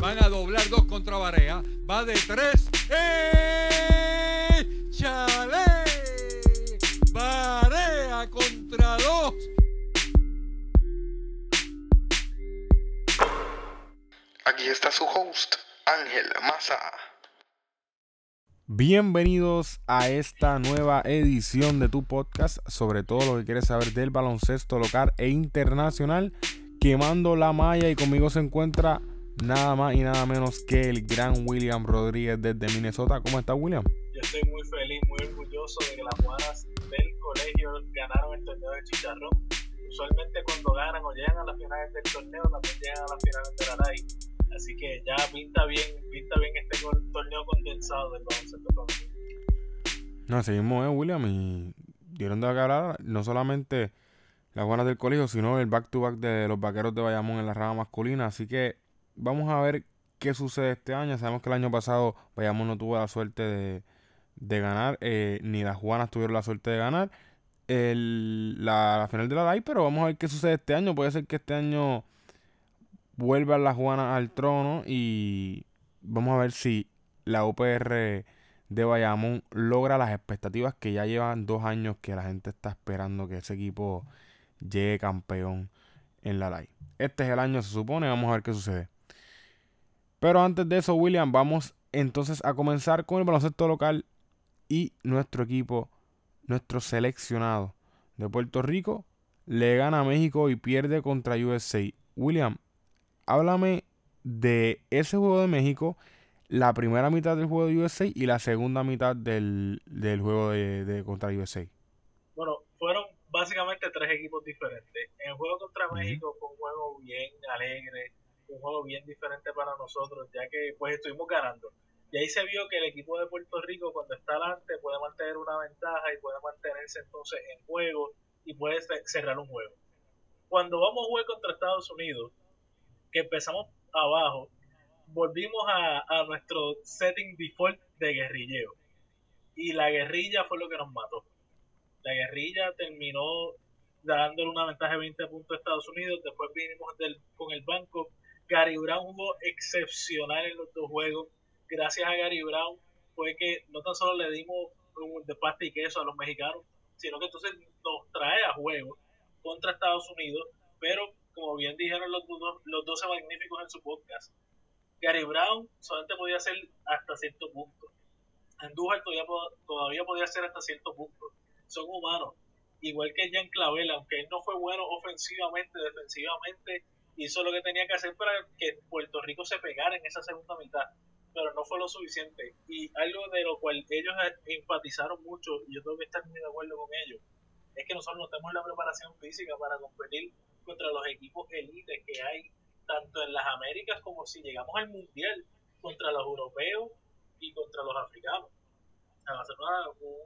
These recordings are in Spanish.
Van a doblar dos contra Barea. Va de tres. ¡Eh! ¡Chale! Barea contra dos. Aquí está su host, Ángel Maza. Bienvenidos a esta nueva edición de tu podcast sobre todo lo que quieres saber del baloncesto local e internacional. Quemando la malla y conmigo se encuentra nada más y nada menos que el gran William Rodríguez desde Minnesota. ¿Cómo está William? Yo estoy muy feliz, muy orgulloso de que las jugadas del colegio ganaron el torneo de Chicharrón. Usualmente cuando ganan o llegan a las finales del torneo, también llegan a las finales de la LAI. Así que ya pinta bien, pinta bien este torneo condensado del baloncesto femenino. No, seguimos, eh, William, y dieron de hablar no solamente las buenas del colegio, sino el back-to-back de los vaqueros de Bayamón en la rama masculina. Así que vamos a ver qué sucede este año. Sabemos que el año pasado Bayamón no tuvo la suerte de, de ganar, eh, ni las Juanas tuvieron la suerte de ganar el- la, final de la LAI, pero vamos a ver qué sucede este año. Puede ser que este año vuelvan las Juanas al trono y vamos a ver si la UPR de Bayamón logra las expectativas que ya llevan dos años que la gente está esperando que ese equipo llegue campeón en la LAI. Este es el año, se supone, vamos a ver qué sucede. Pero antes de eso, William, vamos entonces a comenzar con el baloncesto local y nuestro equipo, nuestro seleccionado de Puerto Rico, le gana a México y pierde contra USA. William, háblame de ese juego de México, la primera mitad del juego de USA y la segunda mitad del, del juego de, de contra USA. Bueno, fueron básicamente tres equipos diferentes. En el juego contra México fue un juego bien alegre, un juego bien diferente para nosotros, ya que pues estuvimos ganando. Y ahí se vio que el equipo de Puerto Rico cuando está adelante puede mantener una ventaja y puede mantenerse entonces en juego y puede ce- cerrar un juego. Cuando vamos a jugar contra Estados Unidos, que empezamos abajo, volvimos a, nuestro setting default de guerrilleo. Y la guerrilla fue lo que nos mató. La guerrilla terminó dándole una ventaja de 20 puntos a Estados Unidos. Después vinimos con el banco. Gary Brown jugó excepcional en los dos juegos. Gracias a Gary Brown fue que no tan solo le dimos un de pasta y queso a los mexicanos, sino que entonces nos trae a juego contra Estados Unidos. Pero, como bien dijeron los, dos- los 12 magníficos en su podcast, Gary Brown solamente podía hacer hasta cierto punto. Andújar todavía, todavía podía hacer hasta cierto punto. Son humanos. Igual que Jan Clavel, aunque él no fue bueno ofensivamente, defensivamente, hizo lo que tenía que hacer para que Puerto Rico se pegara en esa segunda mitad. Pero no fue lo suficiente. Y algo de lo cual ellos enfatizaron mucho, y yo tengo que estar muy de acuerdo con ellos, es que nosotros no tenemos la preparación física para competir contra los equipos élites que hay tanto en las Américas como si llegamos al Mundial contra los europeos y contra los africanos. O va a ser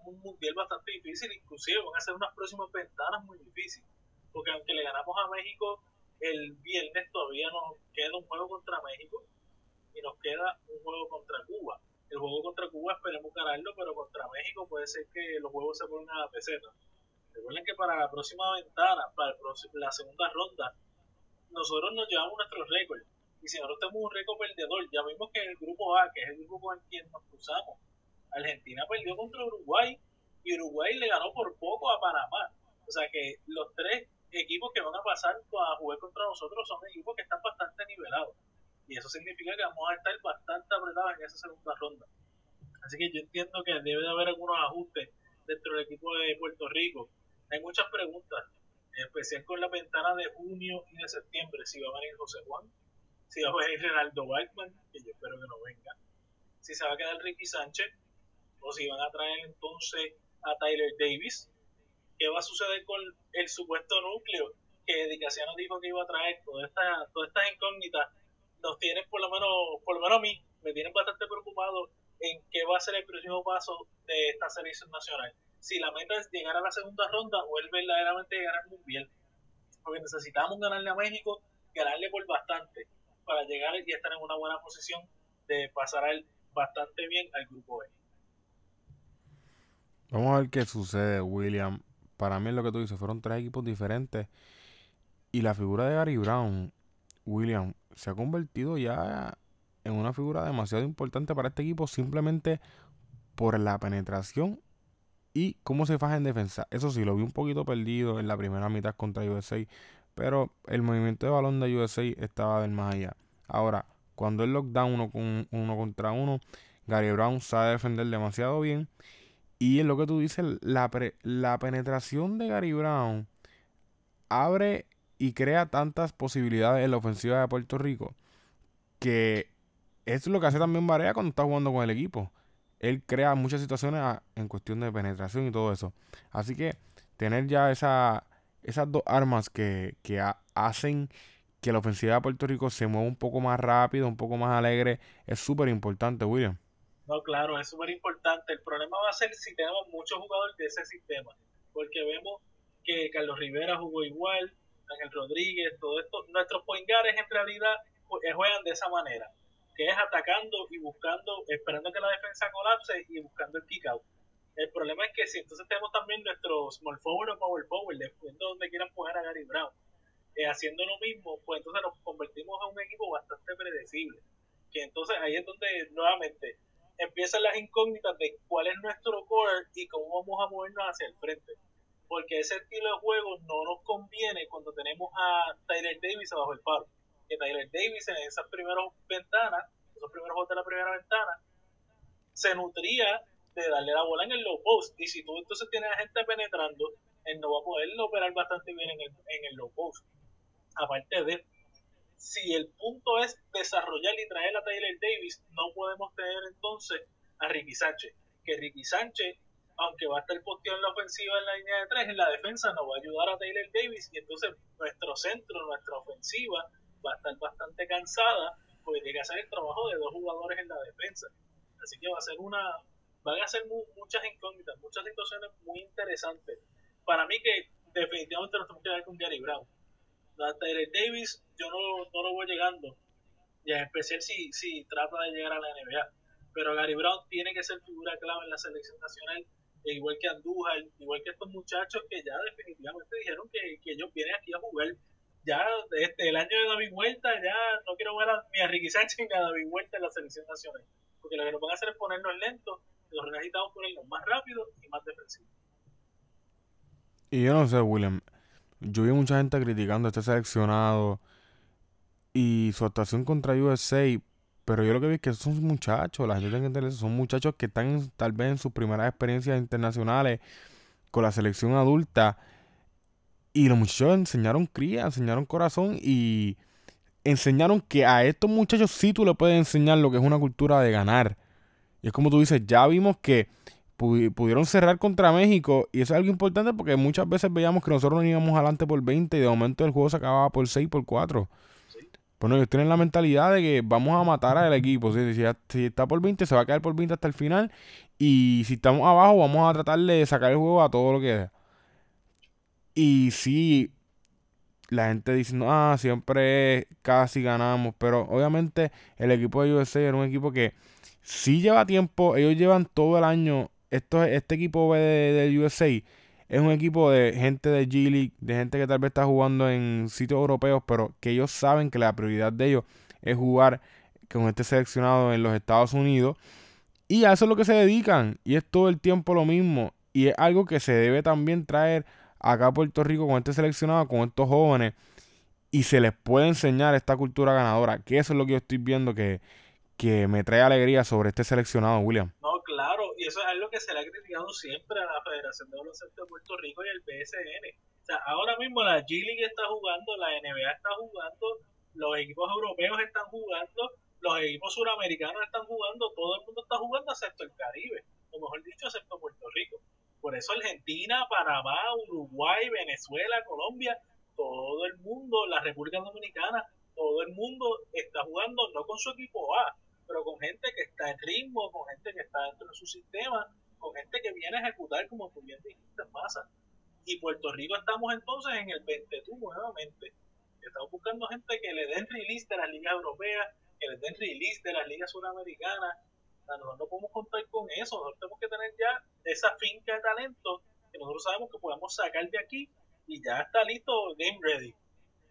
un mundial bastante difícil, inclusive van a ser unas próximas ventanas muy difíciles. Porque aunque le ganamos a México el viernes, todavía nos queda un juego contra México y nos queda un juego contra Cuba. El juego contra Cuba esperemos ganarlo, pero contra México puede ser que los juegos se pongan a la peseta. Recuerden que para la próxima ventana, para el próximo- la segunda ronda, nosotros nos llevamos nuestro récord. Y si nosotros tenemos un récord perdedor, ya vimos que en el grupo A, que es el grupo con el quien nos cruzamos, Argentina perdió contra Uruguay y Uruguay le ganó por poco a Panamá. O sea que los tres equipos que van a pasar a jugar contra nosotros son equipos que están bastante nivelados. Y eso significa que vamos a estar bastante apretados en esa segunda ronda. Así que yo entiendo que debe de haber algunos ajustes dentro del equipo de Puerto Rico. Hay muchas preguntas, en especial con la ventana de junio y de septiembre, si va a venir José Juan, si va a venir Renaldo Balkman, que yo espero que no venga, si se va a quedar Ricky Sánchez, o si van a traer entonces a Tyler Davis, qué va a suceder con el supuesto núcleo que Dicasiano dijo que iba a traer, todas estas, incógnitas nos tienen por lo menos, por lo menos a mí, me tienen bastante preocupado en qué va a ser el próximo paso de esta selección nacional. Si la meta es llegar a la segunda ronda o es verdaderamente llegar al mundial. Porque necesitamos ganarle a México, ganarle por bastante para llegar y estar en una buena posición de pasar bastante bien al grupo E. Vamos a ver qué sucede, William. Para mí es lo que tú dices, fueron tres equipos diferentes. Y la figura de Gary Brown, William, se ha convertido ya en una figura demasiado importante para este equipo simplemente por la penetración y cómo se faja en defensa. Eso sí, lo vi un poquito perdido en la primera mitad contra USA, pero el movimiento de balón de USA estaba del más allá. Ahora, cuando el lockdown uno, con, uno contra uno, Gary Brown sabe defender demasiado bien. Y en lo que tú dices, la, la penetración de Gary Brown abre y crea tantas posibilidades en la ofensiva de Puerto Rico que es lo que hace también Barea cuando está jugando con el equipo. Él crea muchas situaciones en cuestión de penetración y todo eso. Así que tener ya esa, esas dos armas que, que hacen que la ofensiva de Puerto Rico se mueva un poco más rápido, un poco más alegre, es súper importante, William. No, claro, es súper importante. El problema va a ser si tenemos muchos jugadores de ese sistema, porque vemos que Carlos Rivera jugó igual, Ángel Rodríguez, todo esto. Nuestros poingares en realidad eh, juegan de esa manera que es atacando y buscando, esperando que la defensa colapse y buscando el kick out. El problema es que si entonces tenemos también nuestro small forward o power forward, dependiendo donde quieran poner a Gary Brown, eh, haciendo lo mismo, pues entonces nos convertimos en un equipo bastante predecible. Que entonces ahí es donde nuevamente empiezan las incógnitas de cuál es nuestro core y cómo vamos a movernos hacia el frente. Porque ese estilo de juego no nos conviene cuando tenemos a Tyler Davis abajo el paro que Tyler Davis en esas primeras ventanas, esos primeros juegos de la primera ventana, se nutría de darle la bola en el low post. Y si tú entonces tienes a gente penetrando, él no va a poder operar bastante bien en el, en el low post. Aparte de, si el punto es desarrollar y traer a Tyler Davis, no podemos tener entonces a Ricky Sánchez. Que Ricky Sánchez, aunque va a estar posteado en la ofensiva en la línea de tres, en la defensa no va a ayudar a Tyler Davis y entonces nuestro centro, nuestra ofensiva va a estar bastante cansada porque tiene que hacer el trabajo de dos jugadores en la defensa. Así que va a ser una, van a ser muchas incógnitas, muchas situaciones muy interesantes. Para mí que definitivamente nos tenemos que ver con Gary Brown. Tyler Davis yo no, no lo voy llegando, y en especial si, si trata de llegar a la NBA. Pero Gary Brown tiene que ser figura clave en la selección nacional, e igual que Andújar, igual que estos muchachos que ya definitivamente dijeron que, que ellos vienen aquí a jugar ya este, el año de David Vuelta, ya no quiero ver a, ni a Ricky Sánchez ni a David Vuelta en la selección nacional. Porque lo que nos van a hacer es ponernos lentos, los necesitamos ponernos más rápidos y más defensivos. Y yo no sé, William. Yo vi mucha gente criticando este seleccionado y su actuación contra USA, pero yo lo que vi es que son muchachos, la gente tiene que entender son muchachos que están tal vez en sus primeras experiencias internacionales con la selección adulta y los muchachos enseñaron cría, enseñaron corazón y enseñaron que a estos muchachos sí tú le puedes enseñar lo que es una cultura de ganar. Y es como tú dices, ya vimos que pudieron cerrar contra México y eso es algo importante porque muchas veces veíamos que nosotros no íbamos adelante por 20 y de momento el juego se acababa por 6, por 4. Bueno, ellos tienen la mentalidad de que vamos a matar al equipo. Si, está por 20, se va a quedar por 20 hasta el final. Y si estamos abajo, vamos a tratar de sacar el juego a todo lo que da. Y sí, la gente dice, ah, siempre casi ganamos, pero obviamente el equipo de USA era un equipo que sí lleva tiempo, ellos llevan todo el año, esto, este equipo de, de USA es un equipo de gente de G League, de gente que tal vez está jugando en sitios europeos, pero que ellos saben que la prioridad de ellos es jugar con este seleccionado en los Estados Unidos. Y a eso es lo que se dedican. Y es todo el tiempo lo mismo. Y es algo que se debe también traer acá a Puerto Rico con este seleccionado, con estos jóvenes, y se les puede enseñar esta cultura ganadora, que eso es lo que yo estoy viendo que, que me trae alegría sobre este seleccionado, William. No, claro, y eso es algo que se le ha criticado siempre a la Federación de Baloncesto de Puerto Rico y al PSN. O sea, ahora mismo la G League está jugando, la NBA está jugando, los equipos europeos están jugando, los equipos suramericanos están jugando, todo el mundo está jugando excepto el Caribe, o mejor dicho, excepto Puerto Rico. Por eso Argentina, Panamá, Uruguay, Venezuela, Colombia, todo el mundo, la República Dominicana, todo el mundo está jugando no con su equipo A, pero con gente que está en ritmo, con gente que está dentro de su sistema, con gente que viene a ejecutar como tú bien dijiste, masa. Y Puerto Rico estamos entonces en el 22 nuevamente. Estamos buscando gente que le den release de las ligas europeas, que le den release de las ligas sudamericanas. nosotros no podemos contar con eso, nosotros tenemos que tener ya esa finca de talento que nosotros sabemos que podemos sacar de aquí y ya está listo, game ready.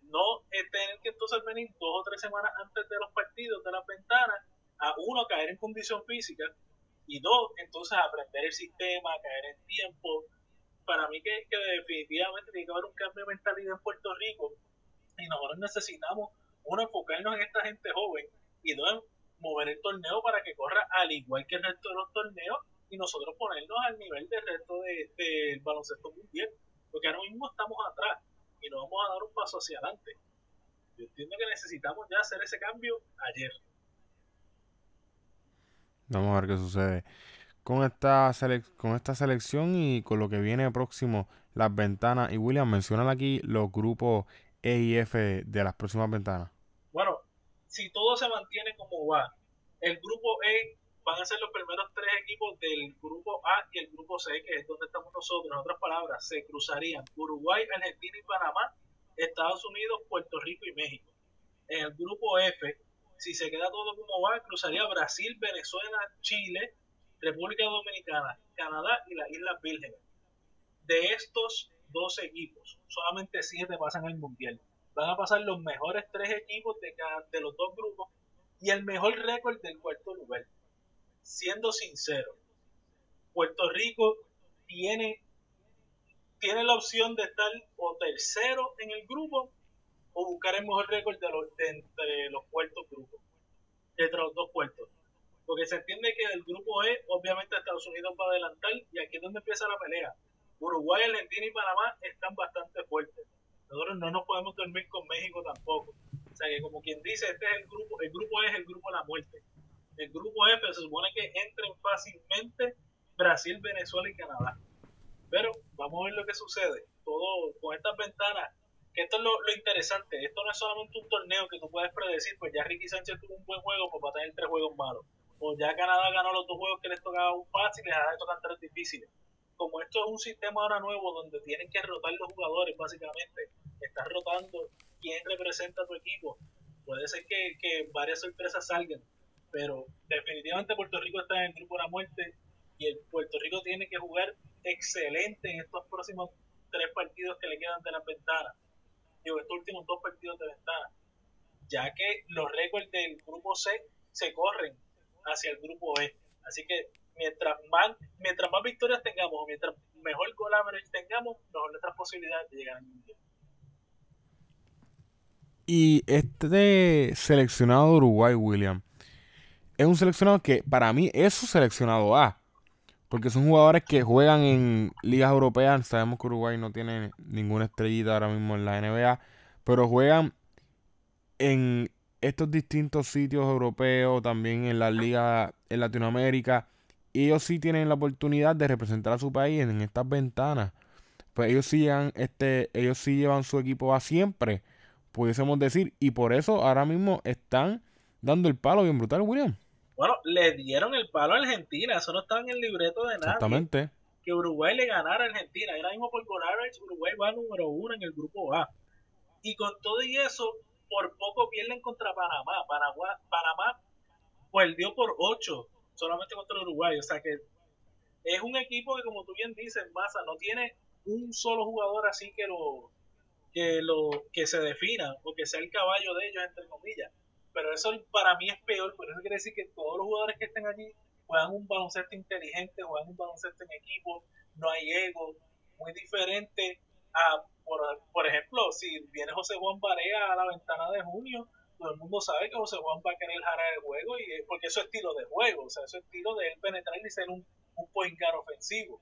No tener que entonces venir dos o tres semanas antes de los partidos, de las ventanas, a uno caer en condición física y dos, entonces aprender el sistema, caer en tiempo. Para mí que, que definitivamente tiene que haber un cambio de mentalidad en Puerto Rico y nosotros necesitamos, uno, enfocarnos en esta gente joven y dos, mover el torneo para que corra al igual que el resto de los torneos y nosotros ponernos al nivel del resto del de, baloncesto mundial, porque ahora mismo estamos atrás y nos vamos a dar un paso hacia adelante. Yo entiendo que necesitamos ya hacer ese cambio ayer. Vamos a ver qué sucede con esta, con esta selección y con lo que viene próximo, las ventanas. Y William, menciona aquí los grupos E y F de las próximas ventanas. Bueno, si todo se mantiene como va, el grupo E van a ser los primeros tres equipos del grupo A y el grupo C, que es donde estamos nosotros. En otras palabras, se cruzarían Uruguay, Argentina y Panamá, Estados Unidos, Puerto Rico y México. En el grupo F, si se queda todo como va, cruzaría Brasil, Venezuela, Chile, República Dominicana, Canadá y las Islas Vírgenes. De estos dos equipos, solamente siete pasan al Mundial. Van a pasar los mejores tres equipos de, cada, de los dos grupos y el mejor récord del cuarto lugar siendo sincero, Puerto Rico tiene, tiene la opción de estar o tercero en el grupo o buscar el mejor récord de, los, entre los puertos grupos, entre los dos puertos. Porque se entiende que el grupo E, obviamente Estados Unidos va a adelantar y aquí es donde empieza la pelea. Uruguay, Argentina y Panamá están bastante fuertes. Nosotros no nos podemos dormir con México tampoco. O sea que como quien dice, este es el grupo, el grupo E es el grupo de la muerte el grupo F se supone que entren fácilmente Brasil, Venezuela y Canadá. Pero vamos a ver lo que sucede. Todo con estas ventanas, que esto es lo, interesante. Esto no es solamente un torneo que tú puedes predecir, pues ya Ricky Sánchez tuvo un buen juego, pues va a tener tres juegos malos. O ya Canadá ganó los dos juegos que les tocaban fáciles, ahora les tocan tres difíciles. Como esto es un sistema ahora nuevo donde tienen que rotar los jugadores, básicamente, estás rotando quién representa a tu equipo. Puede ser que, que varias sorpresas salgan pero definitivamente Puerto Rico está en el grupo de la muerte y el Puerto Rico tiene que jugar excelente en estos próximos tres partidos que le quedan de la ventana. Digo, estos últimos dos partidos de ventana. Ya que los récords del grupo C se corren hacia el grupo E. Así que mientras más, mientras más victorias tengamos, mientras mejor gol tengamos, mejor nuestras posibilidades de llegar al mundial. Y este seleccionado de Uruguay, William, es un seleccionado que para mí es su seleccionado A. Porque son jugadores que juegan en ligas europeas. Sabemos que Uruguay no tiene ninguna estrellita ahora mismo en la NBA. Pero juegan en estos distintos sitios europeos, también en las ligas en Latinoamérica. Y ellos sí tienen la oportunidad de representar a su país en estas ventanas. Pues ellos sí, llevan, este, ellos sí llevan su equipo a siempre, pudiésemos decir. Y por eso ahora mismo están dando el palo bien brutal, William. Bueno, le dieron el palo a Argentina, eso no estaba en el libreto de nadie. Exactamente. Que Uruguay le ganara a Argentina. Ahora mismo por goal Uruguay va número uno en el grupo A. Y con todo y eso, por poco pierden contra Panamá. Panamá, Panamá perdió por ocho solamente contra Uruguay. O sea que es un equipo que, como tú bien dices, Massa, no tiene un solo jugador así que lo que lo que se defina o que sea el caballo de ellos, entre comillas pero eso para mí es peor, por eso quiere decir que todos los jugadores que estén allí juegan un baloncesto inteligente, juegan un baloncesto en equipo, no hay ego, muy diferente a, por, ejemplo, si viene José Juan Barea a la ventana de junio, todo el mundo sabe que José Juan va a querer jarar el juego y porque es estilo de juego, o sea, es estilo de él penetrar y ser un, un point guard ofensivo.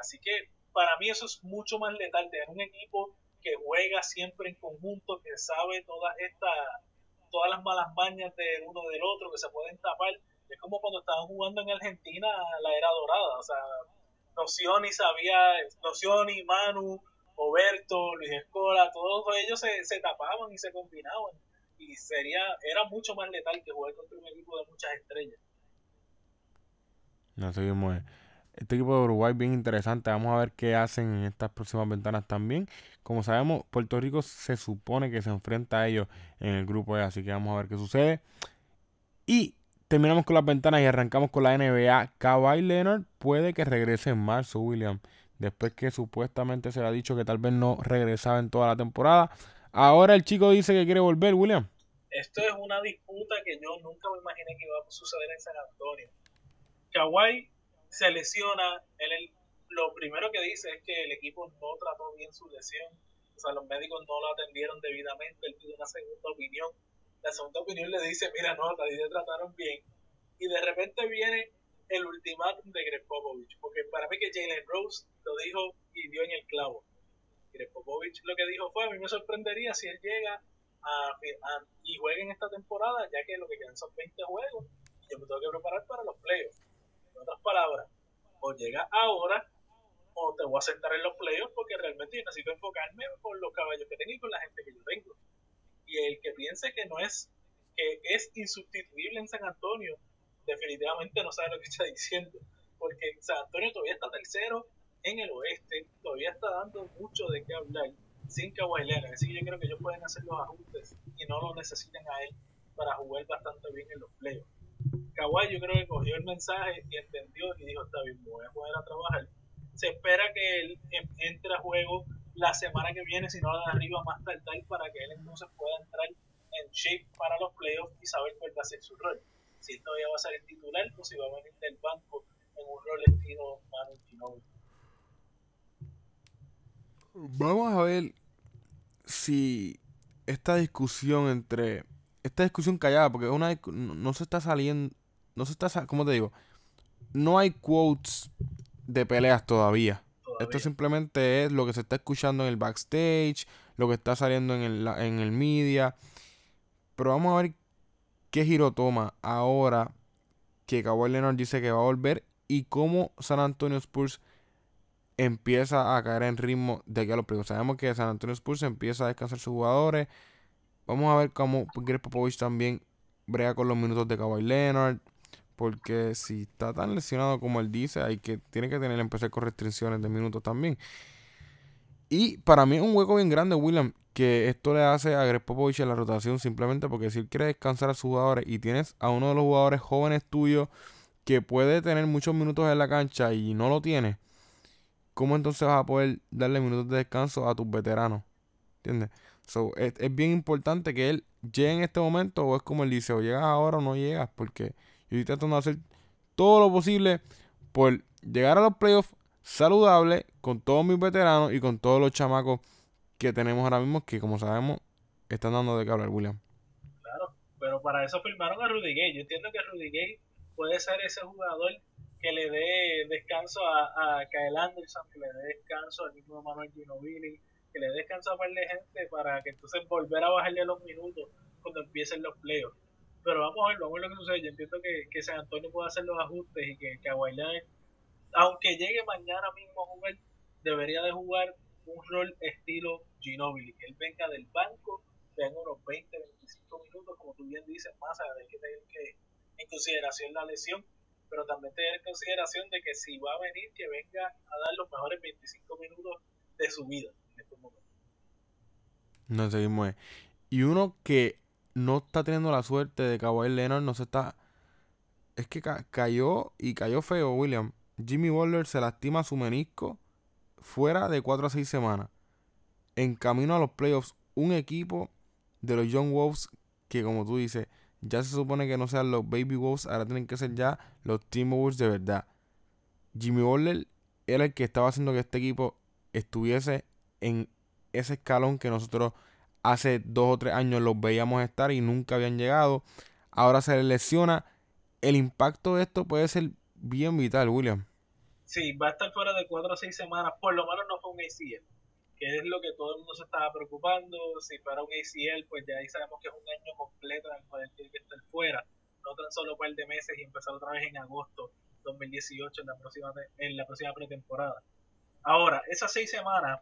Así que para mí eso es mucho más letal, tener un equipo que juega siempre en conjunto, que sabe toda esta todas las malas mañas de uno del otro que se pueden tapar. Es como cuando estaban jugando en Argentina la era dorada. O sea, Nocioni sabía, Nocioni, Manu, Roberto, Luis Escola, todos ellos se, se tapaban y se combinaban. y sería era mucho más letal que jugar contra un equipo de muchas estrellas. No seguimos. Este equipo de Uruguay bien interesante. Vamos a ver qué hacen en estas próximas ventanas también. Como sabemos, Puerto Rico se supone que se enfrenta a ellos en el grupo E, así que vamos a ver qué sucede. Y terminamos con las ventanas y arrancamos con la NBA. Kawhi Leonard puede que regrese en marzo, William. Después que supuestamente se le ha dicho que tal vez no regresaba en toda la temporada. Ahora el chico dice que quiere volver, William. Esto es una disputa que yo nunca me imaginé que iba a suceder en San Antonio. Kawhi se lesiona, él, lo primero que dice es que el equipo no trató bien su lesión, o sea, los médicos no lo atendieron debidamente, él pide una segunda opinión, la segunda opinión le dice, mira, no, te trataron bien, y de repente viene el ultimátum de Greg Popovich, porque para mí que Jalen Rose lo dijo y dio en el clavo. Greg Popovich lo que dijo fue, a mí me sorprendería si él llega a, y juega en esta temporada, ya que lo que quedan son 20 juegos, y yo me tengo que preparar para los playoffs. En otras palabras, o llega ahora o te voy a sentar en los playoffs porque realmente necesito enfocarme con los caballos que tengo y con la gente que yo tengo. Y el que piense que no es, que es insustituible en San Antonio, definitivamente no sabe lo que está diciendo. Porque San Antonio todavía está tercero en el oeste, todavía está dando mucho de qué hablar sin Kawhi Leonard. Así que yo creo que ellos pueden hacer los ajustes y no lo necesitan a él para jugar bastante bien en los playoffs. Kawhi yo creo que cogió el mensaje y entendió y dijo, está bien, voy a poder a trabajar. Se espera que él entre a juego la semana que viene, si no de arriba más tardar, para que él entonces pueda entrar en shape para los playoffs y saber cuál va a ser su rol. Si todavía va a ser el titular o si va a venir del banco en un rol estilo Manu Ginobili. Vamos a ver si esta discusión entre esta discusión callada, porque una no se está saliendo, no se está, ¿cómo te digo? No hay quotes de peleas todavía. Esto simplemente es lo que se está escuchando en el backstage, lo que está saliendo en el, en el media. Pero vamos a ver qué giro toma ahora que Kawhi Leonard dice que va a volver y cómo San Antonio Spurs empieza a caer en ritmo de que a los primeros. Sabemos que San Antonio Spurs empieza a descansar sus jugadores, Vamos a ver cómo Greg Popovich también brega con los minutos de Kawhi Leonard. Porque si está tan lesionado como él dice, hay que, tiene que tener empezar con restricciones de minutos también. Y para mí es un hueco bien grande, William, que esto le hace a Greg Popovich en la rotación simplemente porque si él quiere descansar a sus jugadores y tienes a uno de los jugadores jóvenes tuyos que puede tener muchos minutos en la cancha y no lo tiene, ¿cómo entonces vas a poder darle minutos de descanso a tus veteranos? ¿Entiendes? So, es, bien importante que él llegue en este momento o es como él dice, o llegas ahora o no llegas, porque yo estoy tratando de hacer todo lo posible por llegar a los playoffs saludables con todos mis veteranos y con todos los chamacos que tenemos ahora mismo que como sabemos están dando de qué hablar, William. Claro, pero para eso firmaron a Rudy Gay. Yo entiendo que Rudy Gay puede ser ese jugador que le dé descanso a, a Kyle Anderson, que le dé descanso al mismo Manuel Ginobili, que le descansa a par de gente para que entonces volver a bajarle los minutos cuando empiecen los playoffs. Pero vamos a ver, vamos a ver lo que sucede. Yo entiendo que, que San Antonio puede hacer los ajustes y que, que aunque llegue mañana mismo a jugar, debería de jugar un rol estilo Ginobili, que él venga del banco, tenga unos 20, 25 minutos, como tú bien dices, más hay que tener que, en consideración la lesión, pero también tener en consideración de que si va a venir, que venga a dar los mejores 25 minutos de su vida. No seguimos. Y uno que no está teniendo la suerte de Kawhi Leonard, no se está. Es que cayó y cayó feo, William. Jimmy Butler se lastima su menisco fuera de 4 a 6 semanas. En camino a los playoffs, un equipo de los Young Wolves que, como tú dices, ya se supone que no sean los Baby Wolves, ahora tienen que ser ya los Team Wolves de verdad. Jimmy Butler era el que estaba haciendo que este equipo estuviese en ese escalón que nosotros hace dos o tres años los veíamos estar y nunca habían llegado. Ahora se les lesiona. El impacto de esto puede ser bien vital, William. Sí, va a estar fuera de cuatro o seis semanas. Por lo menos no fue un ACL, que es lo que todo el mundo se estaba preocupando. Si fuera un ACL, pues ya ahí sabemos que es un año completo en el cual tiene que estar fuera. No tan solo un par de meses y empezar otra vez en agosto 2018 en la próxima, en la próxima pretemporada. Ahora, esas seis semanas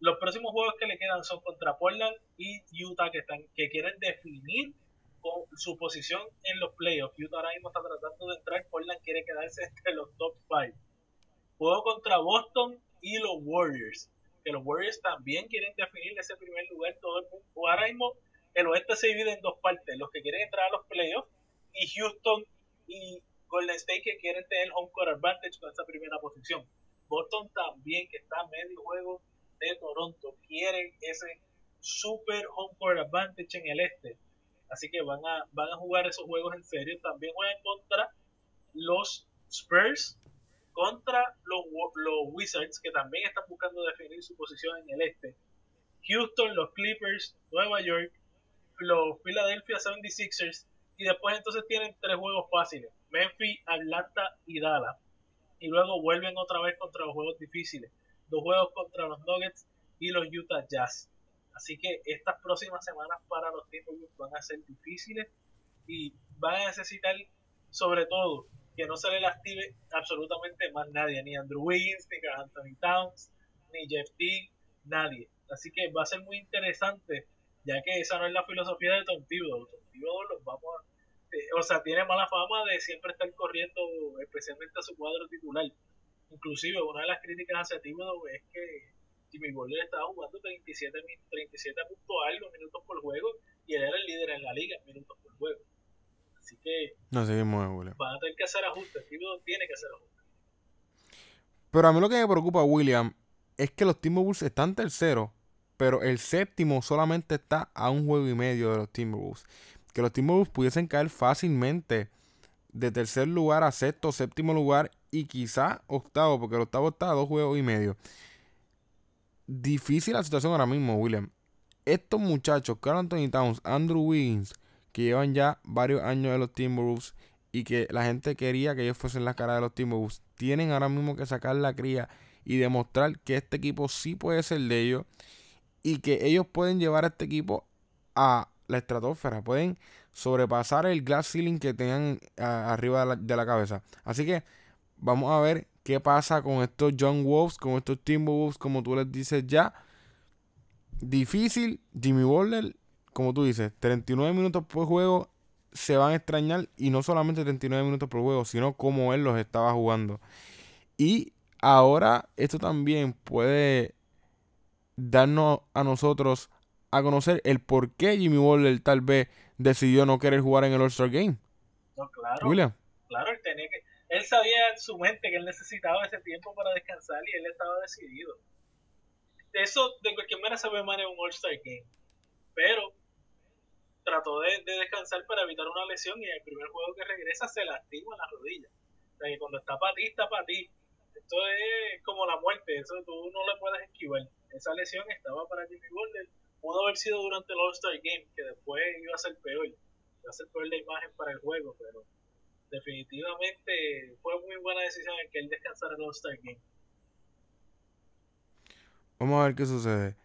los próximos juegos que le quedan son contra Portland, y Utah que, están, que quieren definir su posición en los playoffs. Utah ahora mismo está tratando de entrar, Portland quiere quedarse entre los top 5. Juego contra Boston y los Warriors, que los Warriors también quieren definir ese primer lugar. Todo el mundo, ahora mismo el oeste se divide en dos partes, los que quieren entrar a los playoffs y Houston y Golden State que quieren tener home court advantage con esa primera posición. Boston también, que está medio juego de Toronto, quieren ese super home court advantage en el este. Así que van a, van a jugar esos juegos en serio. También juegan contra los Spurs, contra los, los Wizards, que también están buscando definir su posición en el este. Houston, los Clippers, Nueva York, los Philadelphia 76ers. Y después entonces tienen tres juegos fáciles. Memphis, Atlanta y Dallas. Y luego vuelven otra vez contra los juegos difíciles. Dos juegos contra los Nuggets y los Utah Jazz. Así que estas próximas semanas para los Timberwolves van a ser difíciles y van a necesitar, sobre todo, que no se le lastime absolutamente más nadie, ni Andrew Wiggins, ni Anthony Towns, ni Jeff Teague, nadie. Así que va a ser muy interesante, ya que esa no es la filosofía de Tom Thibodeau. Tom Thibodeau los vamos a, eh, o sea, tiene mala fama de siempre estar corriendo, especialmente a su cuadro titular. Inclusive una de las críticas hacia Thibodeau es que Jimmy Butler estaba jugando 37, 37 puntos algo minutos por juego y él era el líder en la liga en minutos por juego. Así que no seguimos van a tener que hacer ajustes. tiene que hacer ajustes. Pero a mí lo que me preocupa, William, es que los Timberwolves están terceros, pero el séptimo solamente está a un juego y medio de los Timberwolves. Que los Timberwolves pudiesen caer fácilmente de tercer lugar a sexto, séptimo lugar y quizá octavo, porque el octavo está a dos juegos y medio difícil la situación ahora mismo, William. Estos muchachos, Carl Anthony Towns, Andrew Wiggins, que llevan ya varios años de los Timberwolves y que la gente quería que ellos fuesen la cara de los Timberwolves, tienen ahora mismo que sacar la cría y demostrar que este equipo sí puede ser de ellos y que ellos pueden llevar a este equipo a la estratosfera, pueden sobrepasar el glass ceiling que tengan arriba de la, de la cabeza. Así que vamos a ver qué pasa con estos John Wolves, con estos Timberwolves, como tú les dices ya. Difícil, Jimmy Butler, como tú dices, 39 minutos por juego se van a extrañar y no solamente 39 minutos por juego, sino como él los estaba jugando. Y ahora esto también puede darnos a nosotros a conocer el por qué Jimmy Butler tal vez decidió no querer jugar en el All-Star Game. No, claro. William. Claro, él tenía que él sabía en su mente que él necesitaba ese tiempo para descansar y él estaba decidido. Eso de cualquier manera se ve mal en un All-Star Game. Pero trató de, descansar para evitar una lesión y en el primer juego que regresa se lastima la rodilla. O sea que cuando está para ti, está para ti. Esto es como la muerte, eso tú no le puedes esquivar. Esa lesión estaba para Jimmy Butler. Pudo haber sido durante el All-Star Game, que después iba a ser peor. Iba a ser peor la imagen para el juego, pero definitivamente fue muy buena decisión en que él descansara en el All-Star. Vamos a ver qué sucede.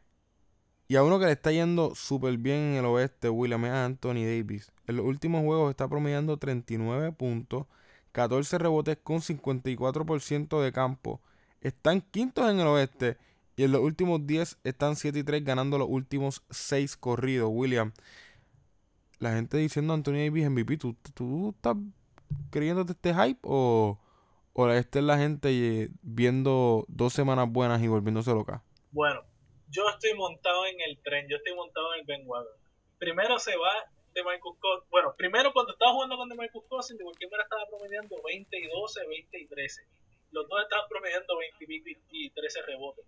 Y a uno que le está yendo súper bien en el oeste, William, es Anthony Davis. En los últimos juegos está promediando 39 puntos, 14 rebotes con 54% de campo. Están quintos en el oeste y en los últimos 10 están 7 y 3 ganando los últimos 6 corridos, William. La gente diciendo Anthony Davis MVP, ¿tú, tú estás creyéndote este hype o, o esta es la gente viendo dos semanas buenas y volviéndose loca? Bueno, yo estoy montado en el tren, yo estoy montado en el Ben. Primero se va de Michael Cousins. Bueno, primero cuando estaba jugando con de Michael Cousins, de cualquier manera estaba promediando 20 y 12, 20 y 13. Los dos estaban promediando 20 y 13 rebotes.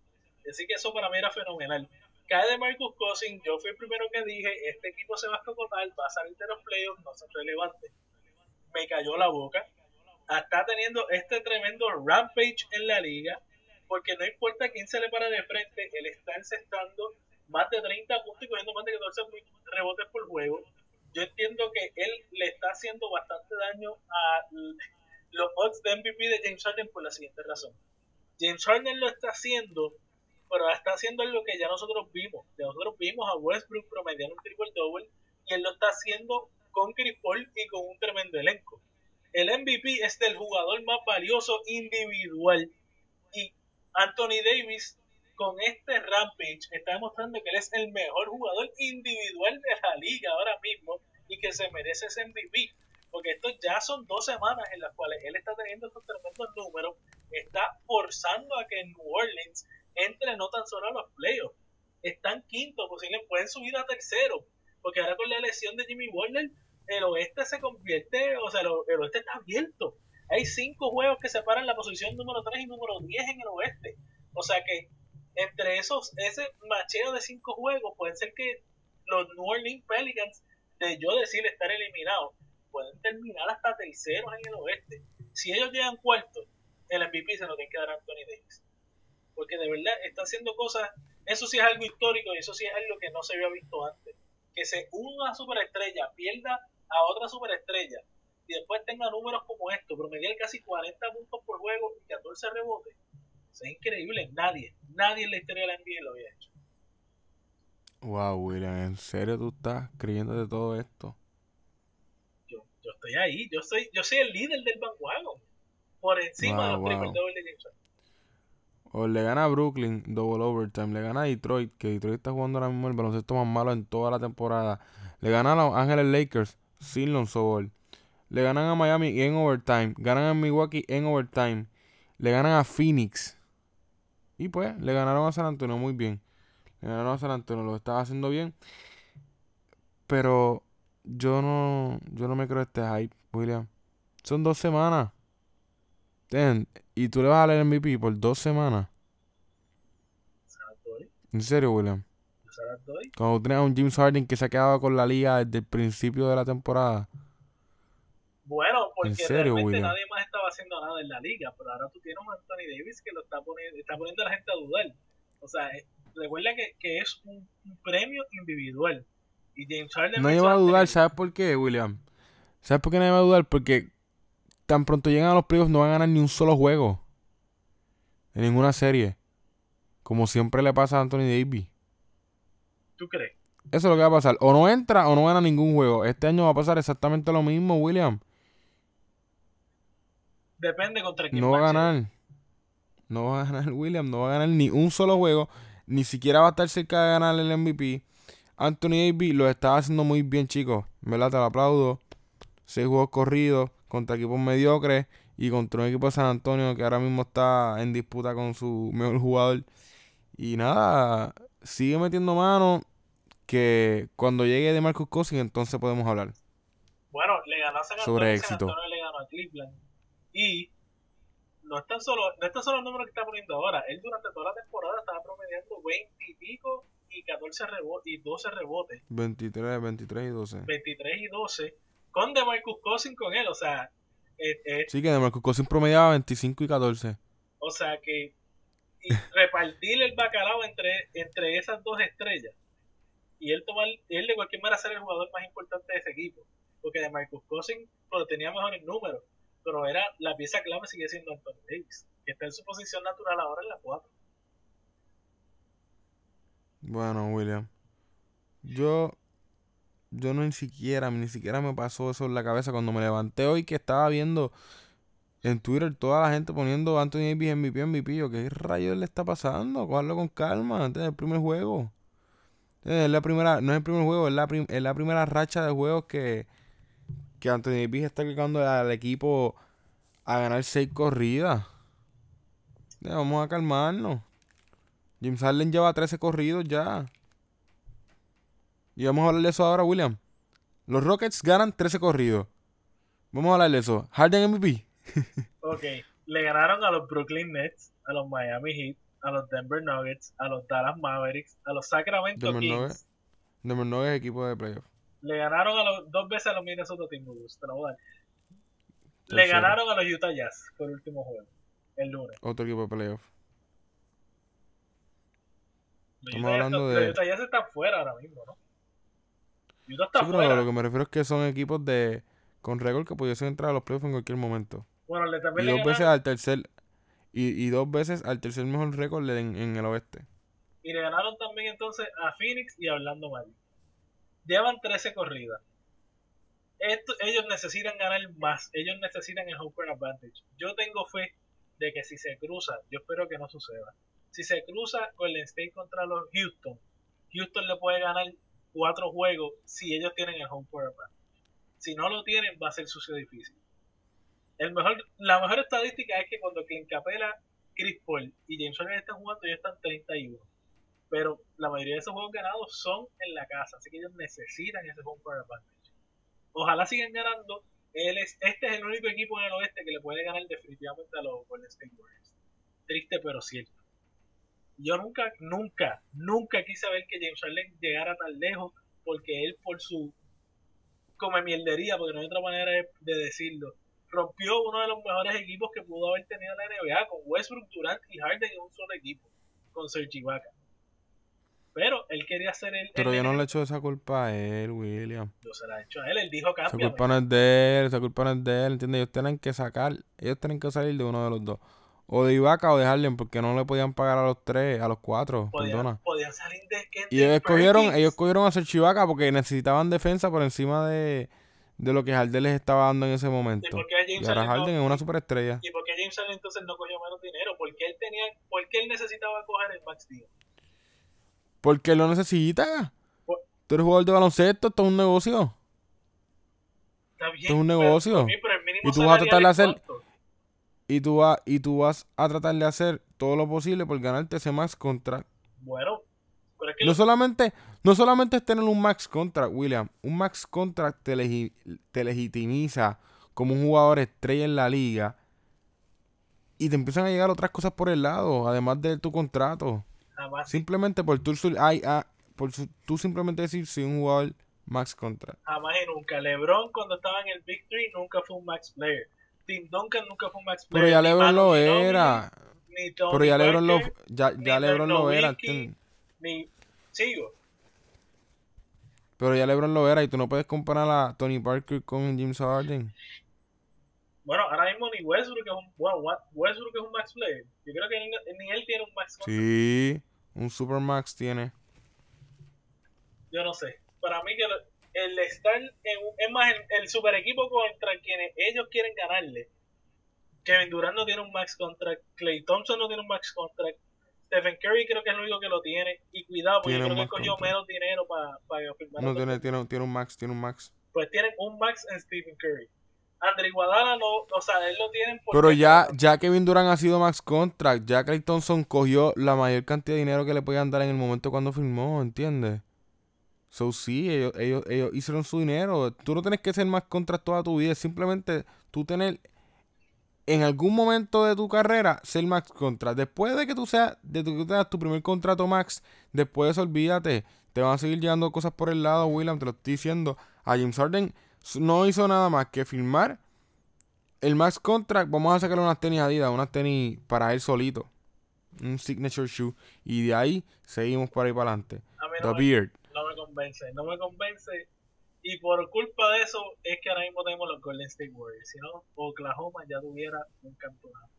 Así que eso para mí era fenomenal. Cae de Michael Cousins, yo fui el primero que dije, este equipo se va a escocotar, va a salir de los playoffs, no son relevantes me cayó la boca. Está teniendo este tremendo rampage en la liga, porque no importa quién se le para de frente, él está encestando más de 30 puntos y cogiendo más de 14 rebotes por juego. Yo entiendo que él le está haciendo bastante daño a los odds de MVP de James Harden por la siguiente razón. James Harden lo está haciendo, pero está haciendo lo que ya nosotros vimos. Ya nosotros vimos a Westbrook promediando un triple double y él lo está haciendo con Chris Paul y con un tremendo elenco. El MVP es del jugador más valioso individual y Anthony Davis con este Rampage está demostrando que él es el mejor jugador individual de la liga ahora mismo y que se merece ese MVP. Porque esto ya son dos semanas en las cuales él está teniendo estos tremendos números, está forzando a que New Orleans entre no tan solo a los playoffs, están quinto, posiblemente pueden subir a tercero, porque ahora con la lesión de Jimmy Warner, el oeste se convierte, o sea, el, oeste está abierto. Hay cinco juegos que separan la posición número 3 y número 10 en el oeste. O sea que entre esos, ese macheo de cinco juegos, puede ser que los New Orleans Pelicans, de yo decir estar eliminados, pueden terminar hasta terceros en el oeste. Si ellos llegan cuarto, el MVP se lo tiene que dar a Anthony Davis. Porque de verdad está haciendo cosas, eso sí es algo histórico y eso sí es algo que no se había visto antes. Que se una superestrella pierda a otra superestrella y después tenga números como estos, promediar casi 40 puntos por juego y 14 rebotes. Eso es increíble, nadie, nadie en la historia de la NBA lo había hecho. Wow, William, ¿en serio tú estás creyendo de todo esto? Yo, yo estoy ahí, yo soy, yo soy el líder del bandwagon, por encima de los triple wow. double de James. O le gana a Brooklyn, double overtime. Le gana a Detroit, que Detroit está jugando ahora mismo el baloncesto más malo en toda la temporada. Le gana a Los Ángeles Lakers sin Lonzo Ball. Le ganan a Miami en overtime. Ganan a Milwaukee en overtime. Le ganan a Phoenix. Y pues, le ganaron a San Antonio muy bien. Le ganaron a San Antonio, lo estaba haciendo bien. Pero yo no, yo no me creo este hype, William. Son dos semanas. Ten, y tú le vas a dar el MVP por dos semanas. Se las doy, ¿En serio, William? yo se las doy. Cuando tú tienes a un James Harden que se ha quedado con la liga desde el principio de la temporada. Bueno, porque ¿En serio, realmente William? nadie más estaba haciendo nada en la liga, pero ahora tú tienes a un Anthony Davis que lo está poniendo, está poniendo a la gente a dudar. O sea, eh, recuerda que, que es un, un premio individual. Y James Harden Nadie hizo va a dudar, ¿sabes por qué, William? ¿Sabes por qué nadie va a dudar? Porque tan pronto llegan a los playoffs no van a ganar ni un solo juego. En ninguna serie. Como siempre le pasa a Anthony Davis. ¿Tú crees? Eso es lo que va a pasar. O no entra o no gana ningún juego. Este año va a pasar exactamente lo mismo, William. Depende contra quién No va a ganar. No va a ganar William. No va a ganar ni un solo juego. Ni siquiera va a estar cerca de ganar el MVP. Anthony Davis lo está haciendo muy bien, chicos. ¿Verdad? Te lo aplaudo. Seis juegos corridos contra equipos mediocres. Y contra un equipo de San Antonio que ahora mismo está en disputa con su mejor jugador. Y nada, sigue metiendo mano. Que cuando llegue de Marcus Cousins, entonces podemos hablar. Bueno, le ganó a San Antonio, Sobre San éxito. Antonio le ganó a Cleveland. Y no es tan solo, no es tan solo el número que está poniendo ahora. Él durante toda la temporada estaba promediando 20 y pico y 14 rebotes y 12 rebotes. 23, 23 y 12. 23 y 12 con DeMarcus Cousins con él, o sea, eh, eh, Sí, que de Marcus Cousins promediaba 25 y 14. o sea que y repartir el bacalao entre, entre esas dos estrellas y él tomar, él de cualquier manera ser el jugador más importante de ese equipo, porque DeMarcus Cousins bueno, tenía mejores números, pero era la pieza clave sigue siendo Anthony Davis, que está en su posición natural ahora en la 4. Bueno, William. Yo. Yo no ni siquiera, ni siquiera me pasó eso en la cabeza cuando me levanté hoy que estaba viendo en Twitter toda la gente poniendo Anthony Davis MVP, MVP. Yo, ¿qué rayos le está pasando? Cójalo con calma, antes del primer juego. Eh, Es la primera, no es el primer juego, es la, es la primera racha de juegos que, que Anthony Davis está llegando al equipo a ganar seis corridas. Ya, vamos a calmarnos. James Harden lleva 13 corridos ya. Y vamos a hablar de eso ahora, William. Los Rockets ganan 13 corridos. Vamos a hablar de eso. Harden MVP. Ok, le ganaron a los Brooklyn Nets, a los Miami Heat, a los Denver Nuggets, a los Dallas Mavericks, a los Sacramento Denver Kings. Nuggets. Denver Nuggets equipo de playoff. Le ganaron a los, dos veces a los Minnesota Timberwolves, te lo voy a dar. Le Tercero. ganaron a los Utah Jazz por último juego, el lunes. Otro equipo de playoff. Los Estamos Utah Jazz hablando están- de- Los Utah Jazz están fuera ahora mismo, ¿no? Utah está Sí, pero fuera. lo que me refiero es que son equipos de con récord que pudiesen entrar a los playoffs en cualquier momento. Bueno, le Y también le dos veces al tercer y, y dos veces al tercer mejor récord en, en el oeste. y le ganaron también entonces a Phoenix y a Orlando Magic. Llevan 13 corridas. Esto, ellos necesitan ganar más. Ellos necesitan el home court advantage. Yo tengo fe de que si se cruzan, yo espero que no suceda. Si se cruza Golden State contra los Houston, Houston le puede ganar cuatro juegos si ellos tienen el home court advantage. Si no lo tienen, va a ser sucio difícil. El mejor, la mejor estadística es que cuando Clint Capela, Chris Paul y James Harden están jugando, ellos están 31. Pero la mayoría de esos juegos ganados son en la casa, así que ellos necesitan ese home court advantage. Ojalá sigan ganando. Él es, este es el único equipo en el oeste que le puede ganar definitivamente a los Golden State Warriors. Triste pero cierto. Yo nunca, nunca, nunca quise ver que James Harden llegara tan lejos porque él por su come mierdería, porque no hay otra manera de, de decirlo, rompió uno de los mejores equipos que pudo haber tenido la NBA con Westbrook, Durant y Harden en un solo equipo, con Serge Ibaka. Pero él quería hacer el. Pero el- yo no le echo esa culpa a él, William. Yo se la he hecho a él, él dijo Esa cambia. culpa no es de él, esa culpa no es de él, ¿entiendes? Ellos tienen que sacar, ellos tienen que salir de uno de los dos. O de Ibaka o de Harden, porque no le podían pagar a los tres, a los cuatro, Podían, perdona. podían salir de Kendrick Y ellos escogieron, ellos escogieron a hacer Chivaca porque necesitaban defensa por encima de, de lo que Harden les estaba dando en ese momento. ¿Y por qué James Y ahora Harden no- es una superestrella. ¿Y por qué James Harden entonces no cogió menos dinero? Porque él tenía, porque él necesitaba coger el max deal. Porque lo necesita. Por- Tú eres jugador de baloncesto, esto es un negocio. Está bien. Esto es un pero- negocio. pero el mínimo Y tú vas a tratar de es hacer- cuánto. Y tú, vas, y tú vas a tratar de hacer todo lo posible por ganarte ese max contract. Bueno, pero es que No solamente, no solamente es tener un max contract, William. Un max contract te, legi- te legitimiza como un jugador estrella en la liga. Y te empiezan a llegar otras cosas por el lado, además de tu contrato. jamás, Simplemente por tú, sul- ay, ah, por su- tú simplemente decir soy un jugador max contract. jamás y nunca. LeBron cuando estaba en el Big Three nunca fue un max player. Tim Duncan nunca fue un max player. Pero ya LeBron lo era. Ni Pero ya LeBron lo, ya, ya LeBron lo era. Ni sigo. Pero ya LeBron lo era y tú no puedes comparar a Tony Parker con James Harden. Bueno, ahora mismo ni Westbrook es un bueno, Wa- Westbrook es un max player. Yo creo que ni, ni él tiene un max contract. Sí, un Supermax tiene. Yo no sé. Para mí que lo- el estar en es más el, el super equipo contra quienes ellos quieren ganarle. Kevin Durant no tiene un max contract, Clay Thompson no tiene un max contract, Stephen Curry creo que es el único que lo tiene y cuidado porque Tiene creo que cogió menos dinero para firmar. No tiene, tiene, tiene un max, tiene un max. Pues tienen un max en Stephen Curry. Andre Iguadala no, o sea, él lo tienen por Pero ya, ya Kevin Durant ha sido max contract, ya Clay Thompson cogió la mayor cantidad de dinero que le podían dar en el momento cuando firmó, ¿entiendes? So sí, ellos, ellos, ellos hicieron su dinero. Tú no tienes que ser más contract toda tu vida, es simplemente tú tener en algún momento de tu carrera ser max contract. Después de que tú seas, de que tú tengas tu primer contrato max, después de eso olvídate, te van a seguir llegando cosas por el lado, William, te lo estoy diciendo. A James Harden no hizo nada más que firmar el max contract, vamos a sacarle unas tenis Adidas, unas tenis para él solito. Un signature shoe. Y de ahí seguimos para ahí para adelante. The Beard. No me convence, no me convence. Y por culpa de eso es que ahora mismo tenemos los Golden State Warriors. Si no, Oklahoma ya tuviera un campeonato.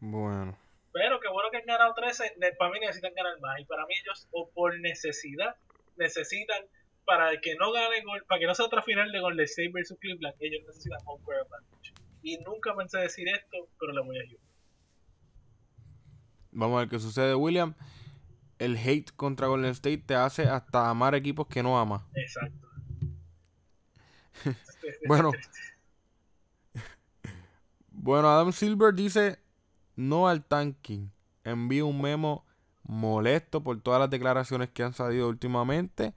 Bueno. Pero qué bueno que han ganado 13. ne- Para mí necesitan ganar más. Y para mí ellos, o por necesidad, necesitan, para que no ganen, gol- para que no sea otra final de Golden State versus Cleveland, ellos necesitan court advantage. Y nunca pensé decir esto, pero le voy a ayudar. Vamos a ver qué sucede, William. El hate contra Golden State te hace hasta amar equipos que no amas. Exacto. Bueno. Bueno, Adam Silver dice no al tanking. Envía un memo molesto por todas las declaraciones que han salido últimamente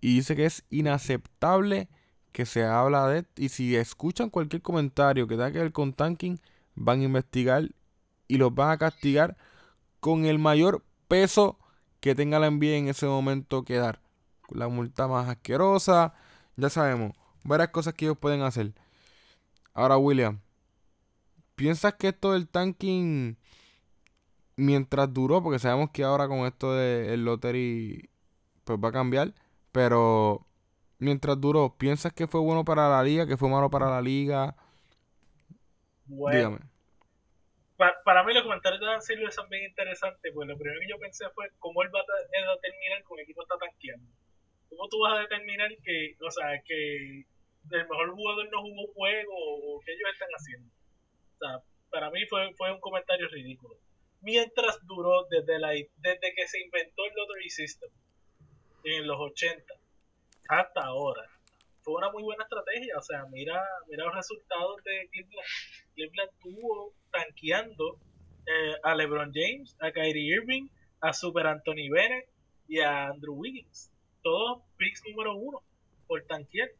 y dice que es inaceptable que se habla de y si escuchan cualquier comentario que tenga que ver con tanking van a investigar y los van a castigar con el mayor peso que tenga la NBA en ese momento que dar. La multa más asquerosa, ya sabemos, varias cosas que ellos pueden hacer. Ahora, William, ¿piensas que esto del tanking, mientras duró, porque sabemos que ahora con esto del lottery, pues va a cambiar, pero mientras duró, ¿piensas que fue bueno para la liga, que fue malo para la liga? Bueno, Dígame. Pa- para mí los comentarios de Dan Silver son bien interesantes, pues lo primero que yo pensé fue cómo él va a determinar que un equipo está tanqueando. ¿Cómo tú vas a determinar que, o sea, que el mejor jugador no jugó juego o qué ellos están haciendo? O sea, para mí fue, fue un comentario ridículo. Mientras duró desde, la, desde que se inventó el lottery system en los 80 hasta ahora. Fue una muy buena estrategia. O sea, mira, mira los resultados de Cleveland. Cleveland tuvo tanqueando eh, a LeBron James, a Kyrie Irving, a Super Anthony Bennett y a Andrew Wiggins. Todos picks número uno por tanquear.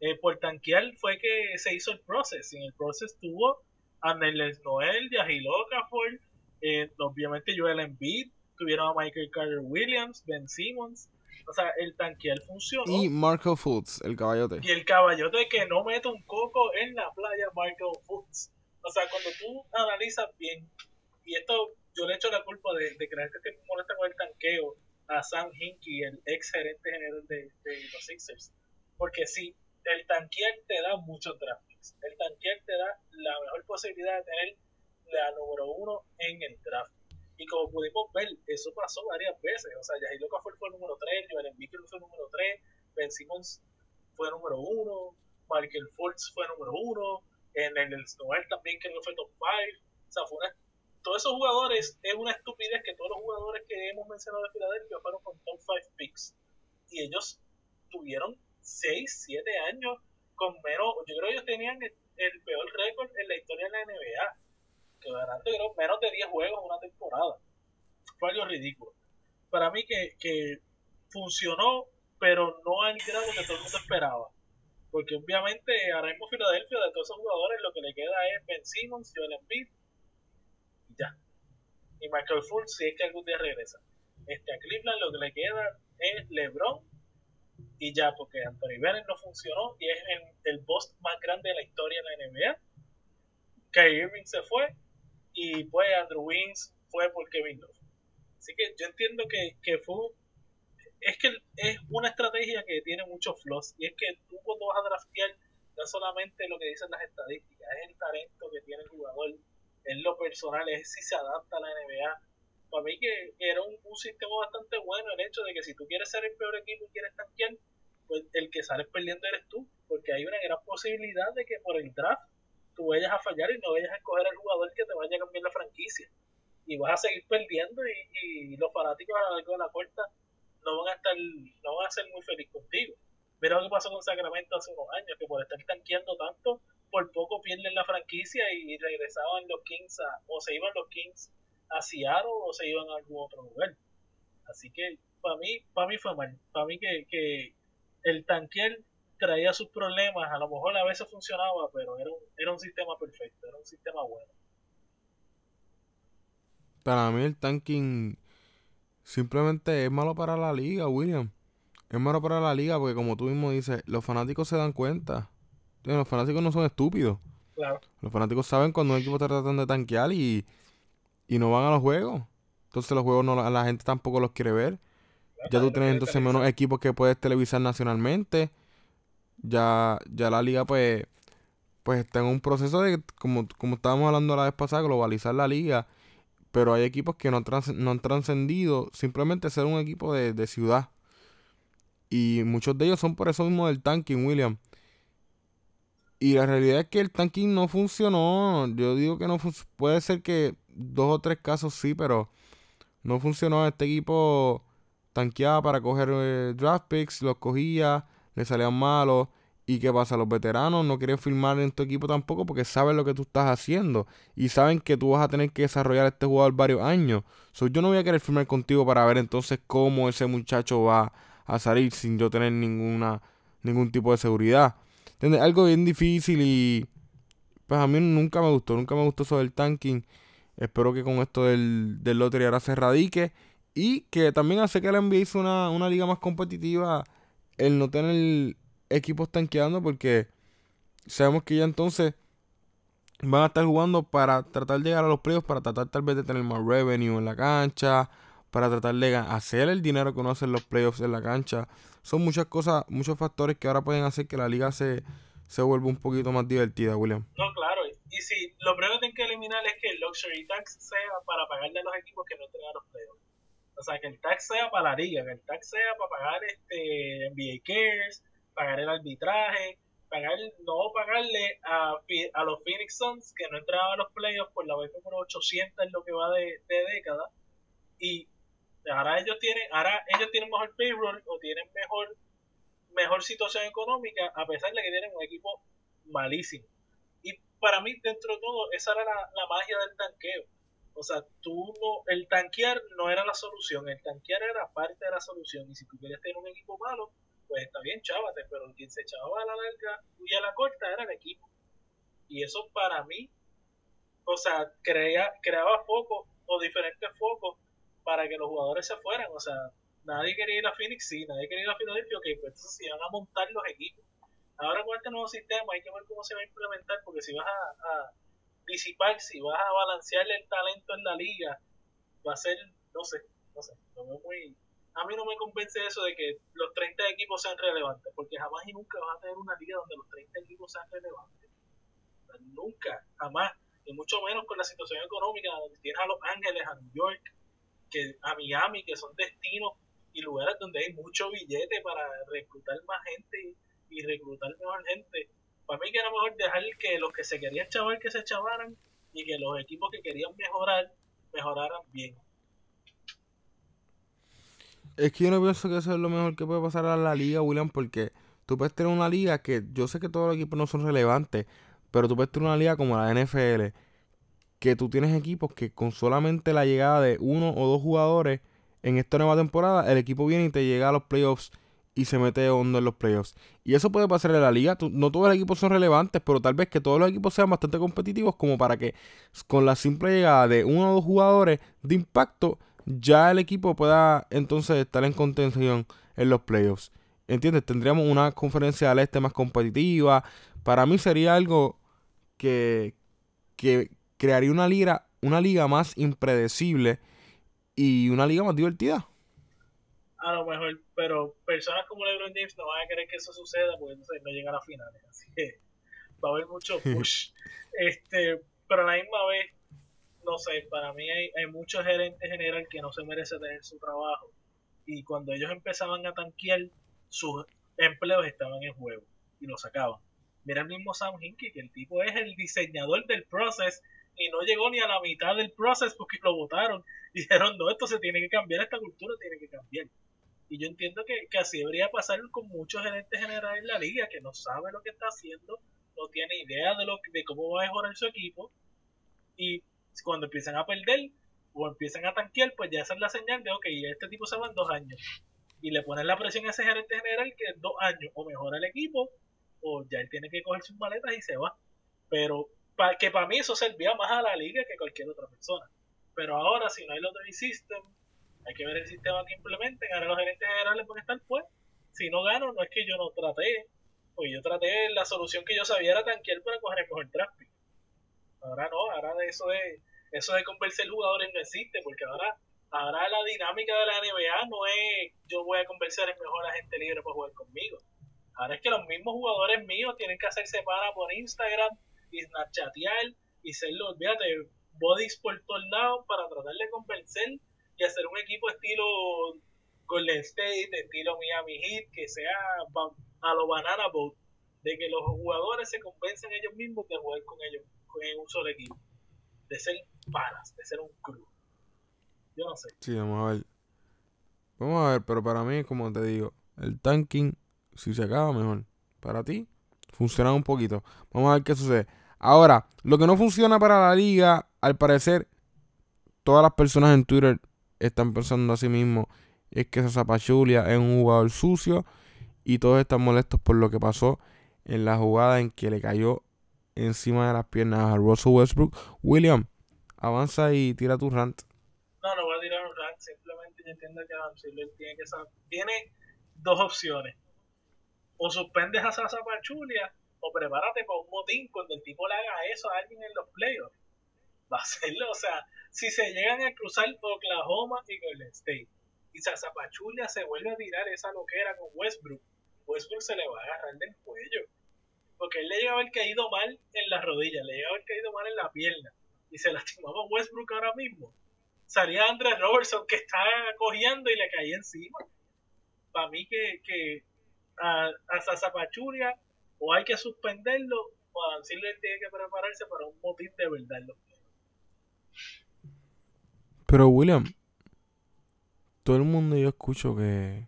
Eh, por tanquear fue que se hizo el proceso. En el proceso tuvo a Nerles Noel, Yahil Okafor, eh, obviamente Joel Embiid, tuvieron a Michael Carter Williams, Ben Simmons. O sea, el tanquear funcionó. Y Marco Fultz, el caballote. Y el caballote que no mete un coco en la playa, Marco Fultz. O sea, cuando tú analizas bien, y esto yo le echo la culpa de, de que te molesta con el tanqueo a Sam Hinkie, el ex gerente general de, los Sixers. Porque sí, el tanquear te da muchos draft El tanquear te da la mejor posibilidad de tener la número uno en el draft. Y como pudimos ver, eso pasó varias veces. O sea, Yahir Okafor fue el número 3, Joel Embiid fue el número 3, Ben Simmons fue el número 1, Michael Fultz fue el número 1, en el Noel también que fue top 5. O sea, fue una, todos esos jugadores, es una estupidez que todos los jugadores que hemos mencionado de Filadelfia fueron con top 5 picks. Y ellos tuvieron 6, 7 años con menos, yo creo que ellos tenían el, peor récord en la historia de la NBA, que ganaron creo, menos de 10 juegos en una temporada. Fue algo ridículo. Para mí que, que funcionó, pero no al grado que todo el mundo esperaba. Porque obviamente ahora mismo Filadelfia, de todos esos jugadores, lo que le queda es Ben Simmons, Joel Embiid, y ya. Y Michael Fultz, si es que algún día regresa. Este, a Cleveland lo que le queda es LeBron y ya, porque Anthony Bennett no funcionó y es el, el boss más grande de la historia de la NBA. Kyrie Irving se fue y pues Andrew Wings fue por Kevin Love. Así que yo entiendo que, que fue es que es una estrategia que tiene muchos flaws y es que tú cuando vas a draftear no solamente lo que dicen las estadísticas, es el talento que tiene el jugador, es lo personal, es si se adapta a la NBA para mí que era un, sistema bastante bueno el hecho de que si tú quieres ser el peor equipo y quieres tanquear, pues el que sales perdiendo eres tú, porque hay una gran posibilidad de que por el draft tú vayas a fallar y no vayas a escoger al jugador que te vaya a cambiar la franquicia. Y vas a seguir perdiendo y, los fanáticos a lo largo la puerta no van a estar, no van a ser muy felices contigo. Mira lo que pasó con Sacramento hace unos años, que por estar tanqueando tanto, por poco pierden la franquicia y regresaban los Kings o se iban los Kings a Seattle o se iban a algún otro lugar. Así que para mí, para mí fue mal. Para mí que, que el tanquear traía sus problemas, a lo mejor a veces funcionaba, pero era un, era un sistema perfecto, era un sistema bueno. Para mí el tanking simplemente es malo para la liga, William. Es malo para la liga porque como tú mismo dices, los fanáticos se dan cuenta. Los fanáticos no son estúpidos. Claro. Los fanáticos saben cuando un equipo está tratando de tanquear y y no van a los juegos. Entonces los juegos no la gente tampoco los quiere ver. Ya tú tienes entonces menos equipos que puedes televisar nacionalmente. Ya, ya la liga pues, pues está en un proceso de, como, como estábamos hablando la vez pasada, globalizar la liga. Pero hay equipos que no, no han trascendido simplemente ser un equipo de, de ciudad. Y muchos de ellos son por eso mismo del tanking, William. Y la realidad es que el tanking no funcionó. Yo digo que no puede ser que dos o tres casos sí, pero no funcionó. Este equipo tanqueaba para coger eh, draft picks, los cogía, le salían malos. ¿Y qué pasa? Los veteranos no quieren firmar en tu equipo tampoco porque saben lo que tú estás haciendo y saben que tú vas a tener que desarrollar este jugador varios años. So, yo no voy a querer firmar contigo para ver entonces cómo ese muchacho va a salir sin yo tener ninguna ningún tipo de seguridad. Algo bien difícil y pues a mí nunca me gustó, nunca me gustó eso del tanking. Espero que con esto del, del lottery ahora se radique y que también hace que la NBA hizo una, una liga más competitiva el no tener equipos tanqueando porque sabemos que ya entonces van a estar jugando para tratar de llegar a los playoffs, para tratar tal vez de tener más revenue en la cancha, para tratar de hacer el dinero que uno hace en los playoffs en la cancha son muchas cosas, muchos factores que ahora pueden hacer que la liga se, se vuelva un poquito más divertida, William. No, claro. Y si lo primero que tienen que eliminar es que el luxury tax sea para pagarle a los equipos que no entren a los playoffs. O sea, que el tax sea para la liga, que el tax sea para pagar este NBA Cares, pagar el arbitraje, pagar no pagarle a, a los Phoenix Suns que no entraban a los playoffs por la vez número 800 en lo que va de, de década. Y ahora ellos tienen ahora ellos tienen mejor payroll o tienen mejor mejor situación económica a pesar de que tienen un equipo malísimo. Y para mí dentro de todo esa era la, la magia del tanqueo. O sea, tú no, el tanquear no era la solución, el tanquear era parte de la solución. Y si tú querías tener un equipo malo, pues está bien, chávate, pero quien se echaba a la larga y a la corta era el equipo. Y eso para mí, o sea, crea, creaba focos o diferentes focos para que los jugadores se fueran. O sea, nadie quería ir a Phoenix, sí, nadie quería ir a Philadelphia, ok, pues entonces se iban a montar los equipos. Ahora con este nuevo sistema hay que ver cómo se va a implementar, porque si vas a disipar, si vas a balancearle el talento en la liga, va a ser, no sé, no sé, muy... A mí no me convence eso de que los 30 equipos sean relevantes, porque jamás y nunca vas a tener una liga donde los 30 equipos sean relevantes. Nunca, jamás. Y mucho menos con la situación económica, donde tienes a Los Ángeles, a New York, que a Miami, que son destinos y lugares donde hay mucho billete para reclutar más gente y reclutar mejor gente para mí que era mejor dejar que los que se querían chavar que se chavaran y que los equipos que querían mejorar mejoraran bien. Es que yo no pienso que eso es lo mejor que puede pasar a la liga, William, porque tú puedes tener una liga que yo sé que todos los equipos no son relevantes, pero tú puedes tener una liga como la NFL, que tú tienes equipos que con solamente la llegada de uno o dos jugadores en esta nueva temporada, el equipo viene y te llega a los playoffs y se mete hondo en los playoffs. Y eso puede pasar en la liga. No todos los equipos son relevantes, pero tal vez que todos los equipos sean bastante competitivos como para que con la simple llegada de uno o dos jugadores de impacto, ya el equipo pueda entonces estar en contención en los playoffs. ¿Entiendes? Tendríamos una conferencia al este más competitiva. Para mí sería algo que, que crearía una liga, una liga más impredecible y una liga más divertida a lo mejor, pero personas como LeBron James no van a querer que eso suceda porque entonces no llegan a finales. Así que va a haber mucho push. este, pero a la misma vez, no sé, para mí hay, hay muchos gerentes general que no se merecen tener su trabajo. Y cuando ellos empezaban a tanquear, sus empleos estaban en juego y lo sacaban. Mira el mismo Sam Hinkie, que el tipo es el diseñador del process y no llegó ni a la mitad del process porque lo votaron. Dijeron, no, esto se tiene que cambiar, esta cultura tiene que cambiar. Y yo entiendo que, así debería pasar con muchos gerentes generales en la liga, que no sabe lo que está haciendo, no tiene idea de, lo, de cómo va a mejorar su equipo. Y cuando empiezan a perder o empiezan a tanquear, pues ya esa es la señal de, ok, este tipo se va en dos años. Y le ponen la presión a ese gerente general que en dos años o mejora el equipo o ya él tiene que coger sus maletas y se va. Pero que para mí eso servía más a la liga que cualquier otra persona. Pero ahora, si no hay lottery system, hay que ver el sistema que implementen. Ahora los gerentes generales pueden estar, pues, si no gano, no es que yo no traté, pues yo traté la solución que yo sabía era tanquear para coger el tráfico. Ahora no, ahora de eso de eso de convencer jugadores no existe, porque ahora ahora la dinámica de la NBA no es yo voy a convencer el mejor agente libre para jugar conmigo. Ahora es que los mismos jugadores míos tienen que hacerse para por Instagram y snapchatear y serlo, olvídate, bodies por todos lados para tratar de convencer y hacer un equipo estilo Golden State, estilo Miami Heat, que sea a lo Banana Boat, de que los jugadores se convencen ellos mismos de jugar con ellos en un solo equipo, de ser panas, de ser un club. Yo no sé. Sí, vamos a ver. Vamos a ver, pero para mí, como te digo, el tanking, si se acaba, mejor. Para ti, funciona un poquito. Vamos a ver qué sucede. Ahora, lo que no funciona para la liga, al parecer, todas las personas en Twitter están pensando a sí mismos es que esa Pachulia es un jugador sucio y todos están molestos por lo que pasó en la jugada en que le cayó encima de las piernas a Russell Westbrook. William, avanza y tira tu rant. No, no voy a tirar un rant, simplemente yo entiendo que Adam Silver tiene que saber. Tiene dos opciones. O suspendes a Sasa Pachulia o prepárate para un motín cuando el tipo le haga eso a alguien en los playoffs. Va a hacerlo, o sea, si se llegan a cruzar Oklahoma y Golden State y Zazapachulia se vuelve a tirar esa loquera con Westbrook, Westbrook se le va a agarrar del cuello. Porque él le llega a haber caído mal en la rodilla, le llega a haber caído mal en la pierna y se lastimaba Westbrook ahora mismo. Salía Andrés Robertson que está cogiendo y le caía encima. Para mí que, que a, a Zazapachulia o hay que suspenderlo Adam Silver tiene que prepararse para un motín de verdad. Pero William, todo el mundo yo escucho que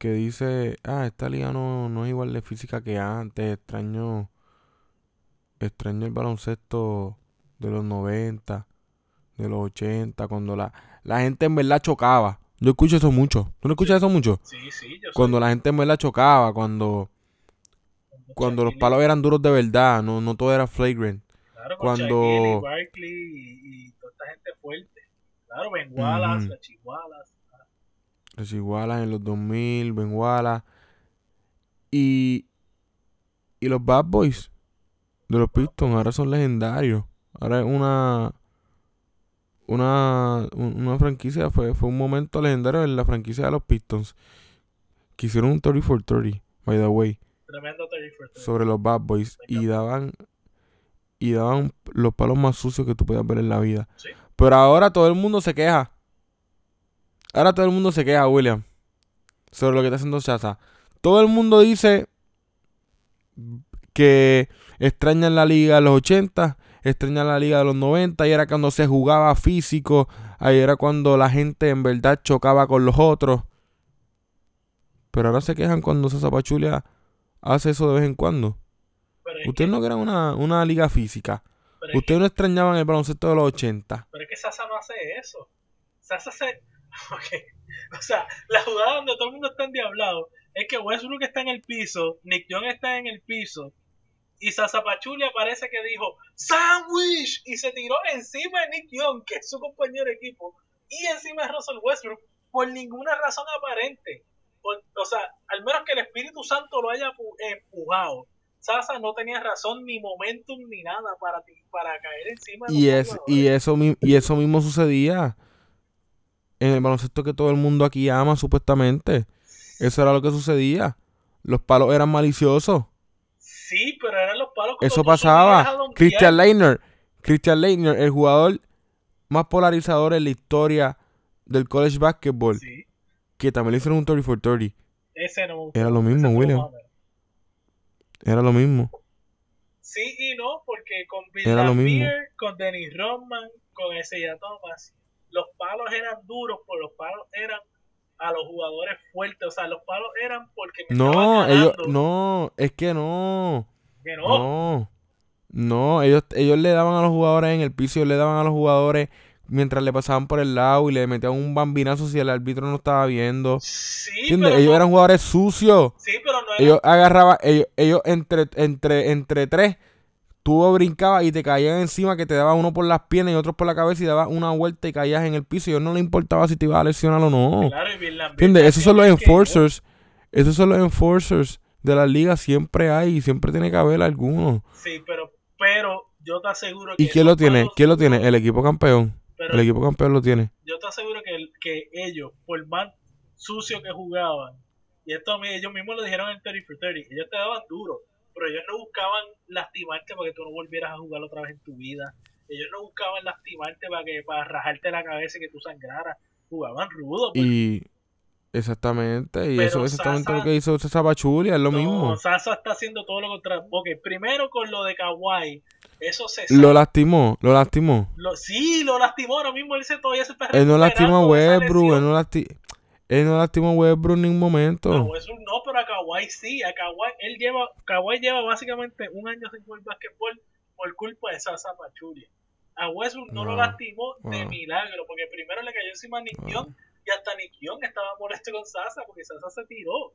que dice, ah, esta liga no, no es igual de física que antes, extraño extraño el baloncesto de los 90, de los 80, cuando la, la gente en verdad chocaba. Yo escucho eso mucho. ¿Tú no escuchas eso mucho? Sí, sí, yo Cuando soy- la gente en verdad chocaba, cuando cuando los palos eran duros de verdad, no, no todo era flagrant. Claro, cuando- Barkley y, y toda esta gente fuerte. Claro, Ben Wallace, Wallace. Reggie Wallace en los 2000, Ben Wallace. Y, y los Bad Boys de los Pistons ahora son legendarios. Ahora es una una, un- una franquicia, fue, fue un momento legendario en la franquicia de los Pistons. Que hicieron un 30 for 30, by the way, Tremendo 30 for 30. sobre los Bad Boys. Y daban y daban los palos más sucios que tú puedas ver en la vida. Sí. Pero ahora todo el mundo se queja. Ahora todo el mundo se queja, William. Sobre lo que está haciendo Chaza. Todo el mundo dice que extrañan la liga de los 80, extrañan la liga de los 90, y era cuando se jugaba físico, ahí era cuando la gente en verdad chocaba con los otros. Pero ahora se quejan cuando Sasa Pachulia hace eso de vez en cuando. Ustedes no quieren una, una liga física. Ustedes no extrañaban el baloncesto de los 80. Pero es que Sasa no hace eso. Sasa se. Ok. O sea, la jugada donde todo el mundo está endiablado es que Westbrook está en el piso, Nick Young está en el piso, y Sasa Pachulia parece que dijo ¡Sandwich! Y se tiró encima de Nick Young, que es su compañero de equipo, y encima de Russell Westbrook, por ninguna razón aparente. Por- o sea, al menos que el Espíritu Santo lo haya pu- empujado. Sasa no tenía razón, ni momentum, ni nada para, ti- para caer encima de Y, es, jugadores. y, eso, y eso mismo sucedía en el baloncesto que todo el mundo aquí ama, supuestamente. Eso era lo que sucedía. Los palos eran maliciosos. Sí, pero eran los palos cuando Eso pasaba. Christian Leitner. Christian Leitner, el jugador más polarizador en la historia del college basketball. Sí, Que también le hicieron un 30 for 30. ese no me gustó. Era lo Ese mismo, William. Era lo mismo. Sí y no, porque con Bill con Dennis Rodman, con Isaiah Thomas, los palos eran duros, pues los palos eran a los jugadores fuertes. O sea, los palos eran porque me No, ellos, no, es que no. que no. No. No, ellos, ellos le daban a los jugadores en el piso, ellos le daban a los jugadores mientras le pasaban por el lado y le metían un bambinazo si el árbitro no estaba viendo. Sí, ¿Entiendes? pero Ellos no- eran jugadores sucios. sí, pero no era Ellos agarraban, ellos, ellos entre, entre, entre tres, tú brincabas y te caían encima que te daban uno por las piernas y otro por la cabeza y dabas una vuelta y caías en el piso. Y a ellos no les importaba si te ibas a lesionar o no. Claro, ¿Entiendes? Esos son los que- enforcers. Esos son los enforcers de la liga. Siempre hay y siempre tiene que haber alguno. Sí, pero, pero yo te aseguro que ¿Y quién lo tiene? ¿Quién lo tiene? El equipo campeón. pero El equipo campeón lo tiene. yo te aseguro que, el- que ellos, por más sucio que jugaban, y esto a mí, ellos mismos lo dijeron en 30 for 30, ellos te daban duro, pero ellos no buscaban lastimarte para que tú no volvieras a jugar otra vez en tu vida. Ellos no buscaban lastimarte para que para rajarte la cabeza y que tú sangraras. Jugaban rudo. pues. Y exactamente. Y Pero eso es exactamente Sasa- lo que hizo César Pachulia. Es lo No, mismo. Sasa está haciendo todo lo contrario. Ok, primero con lo de Kawhi, eso se Lo sabe. lastimó. Lo lastimó. Lo- sí, lo lastimó ahora mismo. Él se, todavía se está Él no lastimó a Westbrook. Él no, lasti- él no lastimó a Westbrook en ningún momento. Westbrook no, a Kawhi sí. A Kawhi, él lleva, Kawhi lleva básicamente un año sin jugar básquetbol por culpa de Sasa Pachulia. A Westbrook no, lo No, lastimó de no. milagro, porque primero le cayó encima a Nick No. Young y hasta Nick Young estaba molesto con Sasa porque Sasa se tiró. O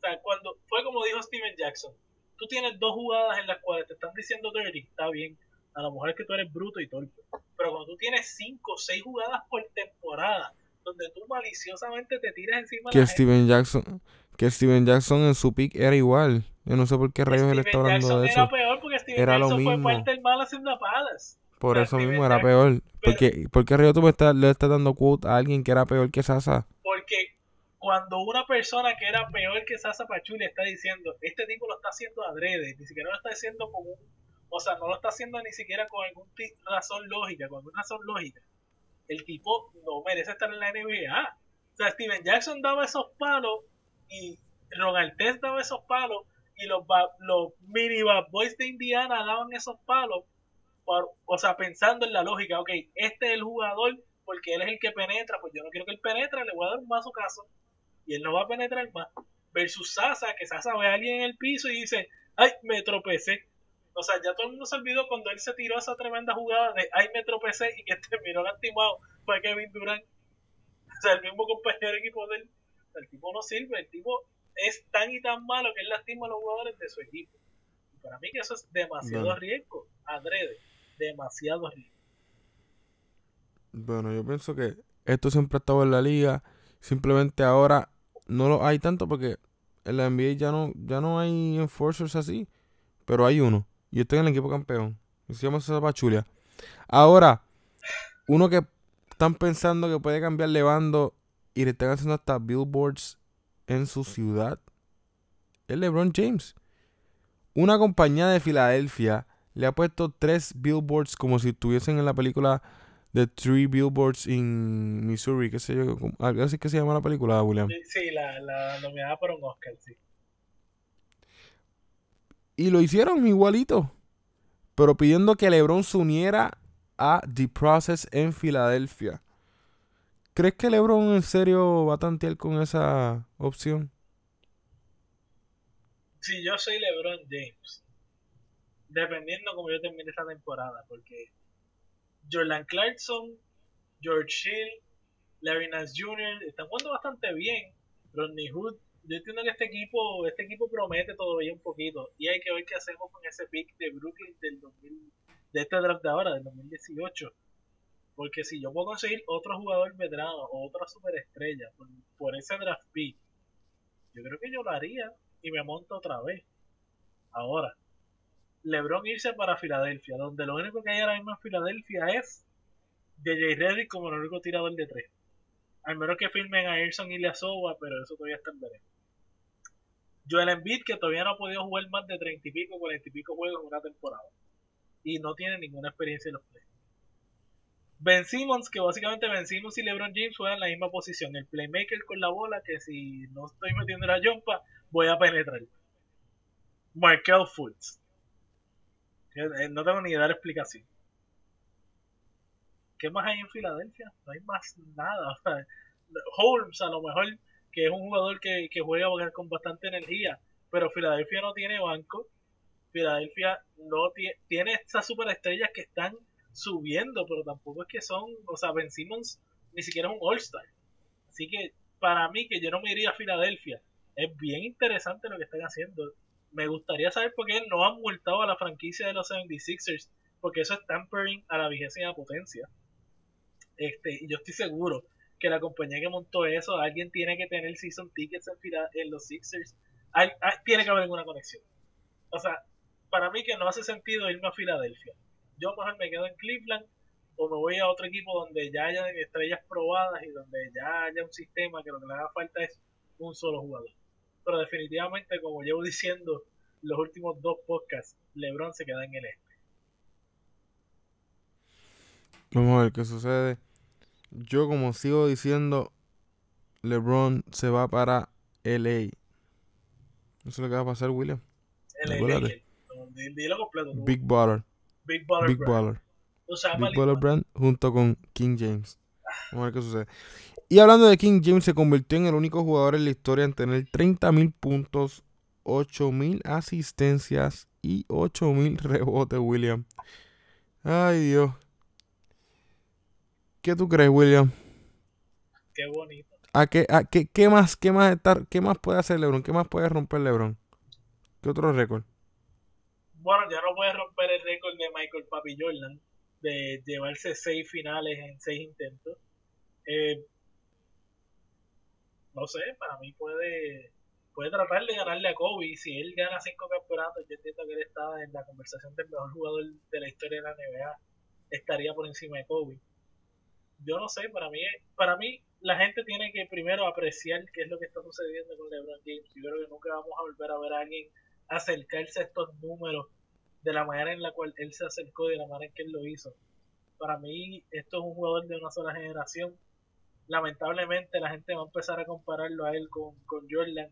sea, cuando fue como dijo Steven Jackson, tú tienes dos jugadas en las cuales te están diciendo dirty, está bien. A lo mejor es que tú eres bruto y torpe. Pero cuando tú tienes cinco o seis jugadas por temporada, donde tú maliciosamente te tiras encima de Que la gente, Steven Jackson. Que Steven Jackson en su pick era igual. Yo no sé por qué rayos él está hablando Jackson de era eso. peor porque Steven Era lo Jackson fue mismo. parte del mal haciendo palas. Por eso Steven mismo era Jackson- peor. pero- Porque, ¿Por qué rayos tú me estás, le estás dando quote a alguien que era peor que Sasa? Porque cuando una persona que era peor que Sasa Pachuli está diciendo, este tipo lo está haciendo adrede, ni siquiera lo está haciendo con un, o sea, no lo está haciendo ni siquiera con alguna razón lógica, con alguna razón lógica. El tipo no merece estar en la NBA. O sea, Steven Jackson daba esos palos y Ron Artest daba esos palos y los, los mini bad boys de Indiana daban esos palos, por- o sea, pensando en la lógica, ok, este es el jugador porque él es el que penetra, pues yo no quiero que él penetre, le voy a dar un mazo caso y él no va a penetrar más. Versus Sasa, que Sasa ve a alguien en el piso y dice, ay, me tropecé. O sea, ya todo el mundo se olvidó cuando él se tiró esa tremenda jugada de, ay, me tropecé y que terminó lastimado fue Kevin Durant. O sea, el mismo compañero equipo de él. El tipo no sirve, el tipo es tan y tan malo que él lastima a los jugadores de su equipo. Y para mí que eso es demasiado Bueno. riesgo, adrede, demasiado riesgo. Bueno, yo pienso que esto siempre ha estado en la liga. Simplemente ahora no lo hay tanto porque en la NBA ya no, ya no hay enforcers así. Pero hay uno. Y estoy en el equipo campeón. Se llama César Pachulia. Ahora, uno que están pensando que puede cambiar levando y le están haciendo hasta billboards en su ciudad es LeBron James. Una compañía de Filadelfia le ha puesto tres billboards como si estuviesen en la película The Three Billboards in Missouri, qué sé yo, algo así que se llama la película, William. Sí, la, la nominada para un Oscar, sí. Y lo hicieron igualito, pero pidiendo que LeBron se uniera a The Process en Filadelfia. ¿Crees que LeBron en serio va a tantear con esa opción? Si yo soy LeBron James, dependiendo como yo termine esta temporada, porque Jordan Clarkson, George Hill, Larry Nance Jr. están jugando bastante bien. Rodney Hood, yo entiendo que este equipo, este equipo promete todavía un poquito y hay que ver qué hacemos con ese pick de Brooklyn del 2000, de este draft de ahora, del 2018. Porque si yo puedo conseguir otro jugador veterano o otra superestrella por, por ese draft pick, yo creo que yo lo haría y me monto otra vez. Ahora, LeBron irse para Filadelfia, donde lo único que hay ahora mismo en Filadelfia es DJ Reddick como el único tirador de tres. Al menos que firmen a Erson y Soba, pero eso todavía está en veremos. Joel Embiid, que todavía no ha podido jugar más de 30 y pico, 40 y pico juegos en una temporada. Y no tiene ninguna experiencia en los playoffs. Ben Simmons, que básicamente Ben Simmons y LeBron James juegan en la misma posición. El playmaker con la bola, que si no estoy metiendo la jumpa, voy a penetrar. Markel Fultz. Eh, No tengo ni idea de la explicación. ¿Qué más hay en Filadelfia? No hay más nada. Holmes, a lo mejor, que es un jugador que, que juega con bastante energía, pero Filadelfia no tiene banco. Filadelfia no tie- tiene estas superestrellas que están subiendo, pero tampoco es que son, o sea, Ben Simmons ni siquiera es un All-Star. Así que para mí, que yo no me iría a Filadelfia, es bien interesante lo que están haciendo. Me gustaría saber por qué no han multado a la franquicia de los 76ers, porque eso es tampering a la vigésima potencia. Este, y yo estoy seguro que la compañía que montó eso, alguien tiene que tener season tickets en, Fila- en los Sixers. Hay- tiene que haber alguna conexión. O sea, para mí que no hace sentido irme a Filadelfia. Yo mejor me quedo en Cleveland o me voy a otro equipo donde ya haya estrellas probadas y donde ya haya un sistema que lo que le haga falta es un solo jugador. Pero definitivamente, como llevo diciendo los últimos dos podcasts, LeBron se queda en el este. Vamos a ver qué sucede. Yo, como sigo diciendo, LeBron se va para LA. Eso es lo que va a pasar, William. Di- Dilo completo. Big Baller. Big Baller Big Brand. Baller. Big. Brand junto con King James. Vamos a ver qué sucede. Y hablando de King James, se convirtió en el único jugador en la historia en tener 30.000 puntos, 8.000 asistencias y 8.000 rebotes, William. Ay, Dios. ¿Qué tú crees, William? Qué bonito. ¿A qué, a qué, qué más, qué más estar, qué más puede hacer LeBron? ¿Qué más puede romper LeBron? ¿Qué otro récord? Bueno, ya no puede romper el récord de Michael Papi Jordan de llevarse seis finales en seis intentos. Eh, no sé, para mí puede puede tratar de ganarle a Kobe. Si él gana cinco campeonatos, yo entiendo que él está en la conversación del mejor jugador de la historia de la NBA. Estaría por encima de Kobe. Yo no sé, para mí, para mí la gente tiene que primero apreciar qué es lo que está sucediendo con LeBron James. Yo creo que nunca vamos a volver a ver a alguien acercarse a estos números de la manera en la cual él se acercó y de la manera en que él lo hizo. Para mí, esto es un jugador de una sola generación. Lamentablemente, la gente va a empezar a compararlo a él con, con Jordan.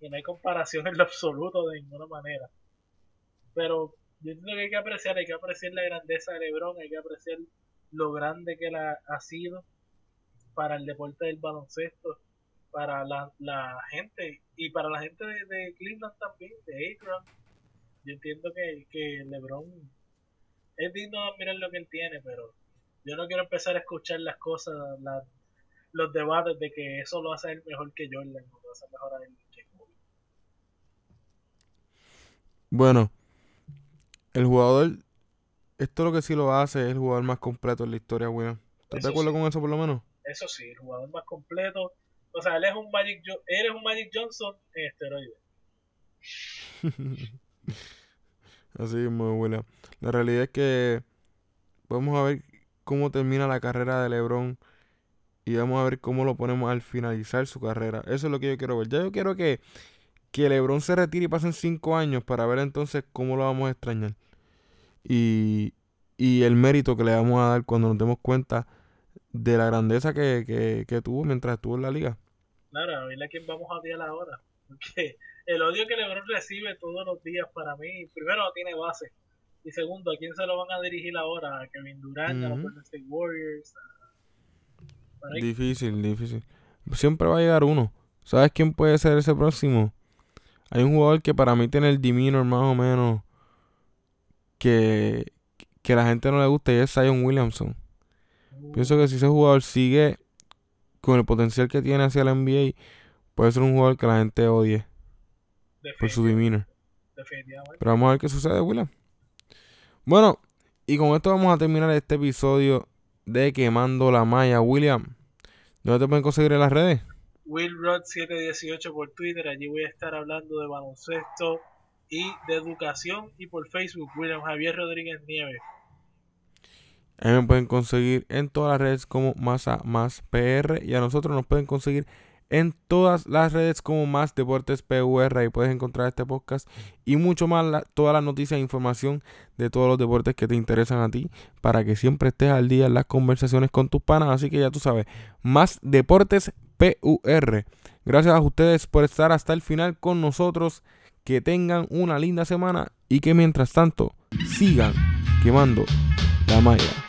Y no hay comparación en lo absoluto de ninguna manera. Pero yo entiendo que hay que apreciar, hay que apreciar la grandeza de LeBron, hay que apreciar lo grande que él ha, sido para el deporte del baloncesto, para la, la gente y para la gente de, Cleveland también, de Akron. Yo entiendo que, que LeBron es digno de admirar lo que él tiene, pero yo no quiero empezar a escuchar las cosas, los debates de que eso lo hace él mejor que Jordan, lo hace mejor a él que Bueno, el jugador, esto lo que sí lo hace es el jugador más completo en la historia, William. ¿Estás de acuerdo con eso por lo menos? Eso sí, el jugador más completo. O sea, él es un Magic, él es un Magic Johnson en esteroides. Así mismo, William. La realidad es que vamos a ver cómo termina la carrera de LeBron y vamos a ver cómo lo ponemos al finalizar su carrera. Eso es lo que yo quiero ver. Ya yo quiero que, que LeBron se retire y pasen cinco años para ver entonces cómo lo vamos a extrañar. Y, y el mérito que le vamos a dar cuando nos demos cuenta de la grandeza que, que, tuvo mientras estuvo en la liga. Claro, a ver a quién vamos a odiar ahora. Porque el odio que LeBron recibe todos los días para mí, primero no tiene base. Y segundo, ¿a quién se lo van a dirigir ahora? ¿A Kevin Durant? ¿A los State Warriors? Difícil, difícil. Siempre va a llegar uno. ¿Sabes quién puede ser ese próximo? Hay un jugador que para mí tiene el demeanor más o menos que, que la gente no le gusta y es Zion Williamson. Pienso que si ese jugador sigue con el potencial que tiene hacia la NBA, puede ser un jugador que la gente odie por su demeanor. Pero vamos a ver qué sucede, William. Bueno, y con esto vamos a terminar este episodio de Quemando la Malla. William, ¿dónde te pueden conseguir en las redes? WillRod718 por Twitter, allí voy a estar hablando de baloncesto y de educación. Y por Facebook, William Javier Rodríguez Nieves. Ahí me pueden conseguir en todas las redes como Masa Más PR y a nosotros nos pueden conseguir en todas las redes como Más Deportes PUR. Ahí puedes encontrar este podcast y mucho más, todas las noticias e información de todos los deportes que te interesan a ti para que siempre estés al día en las conversaciones con tus panas. Así que ya tú sabes, Más Deportes PUR. Gracias a ustedes por estar hasta el final con nosotros. Que tengan una linda semana y que mientras tanto sigan quemando la malla.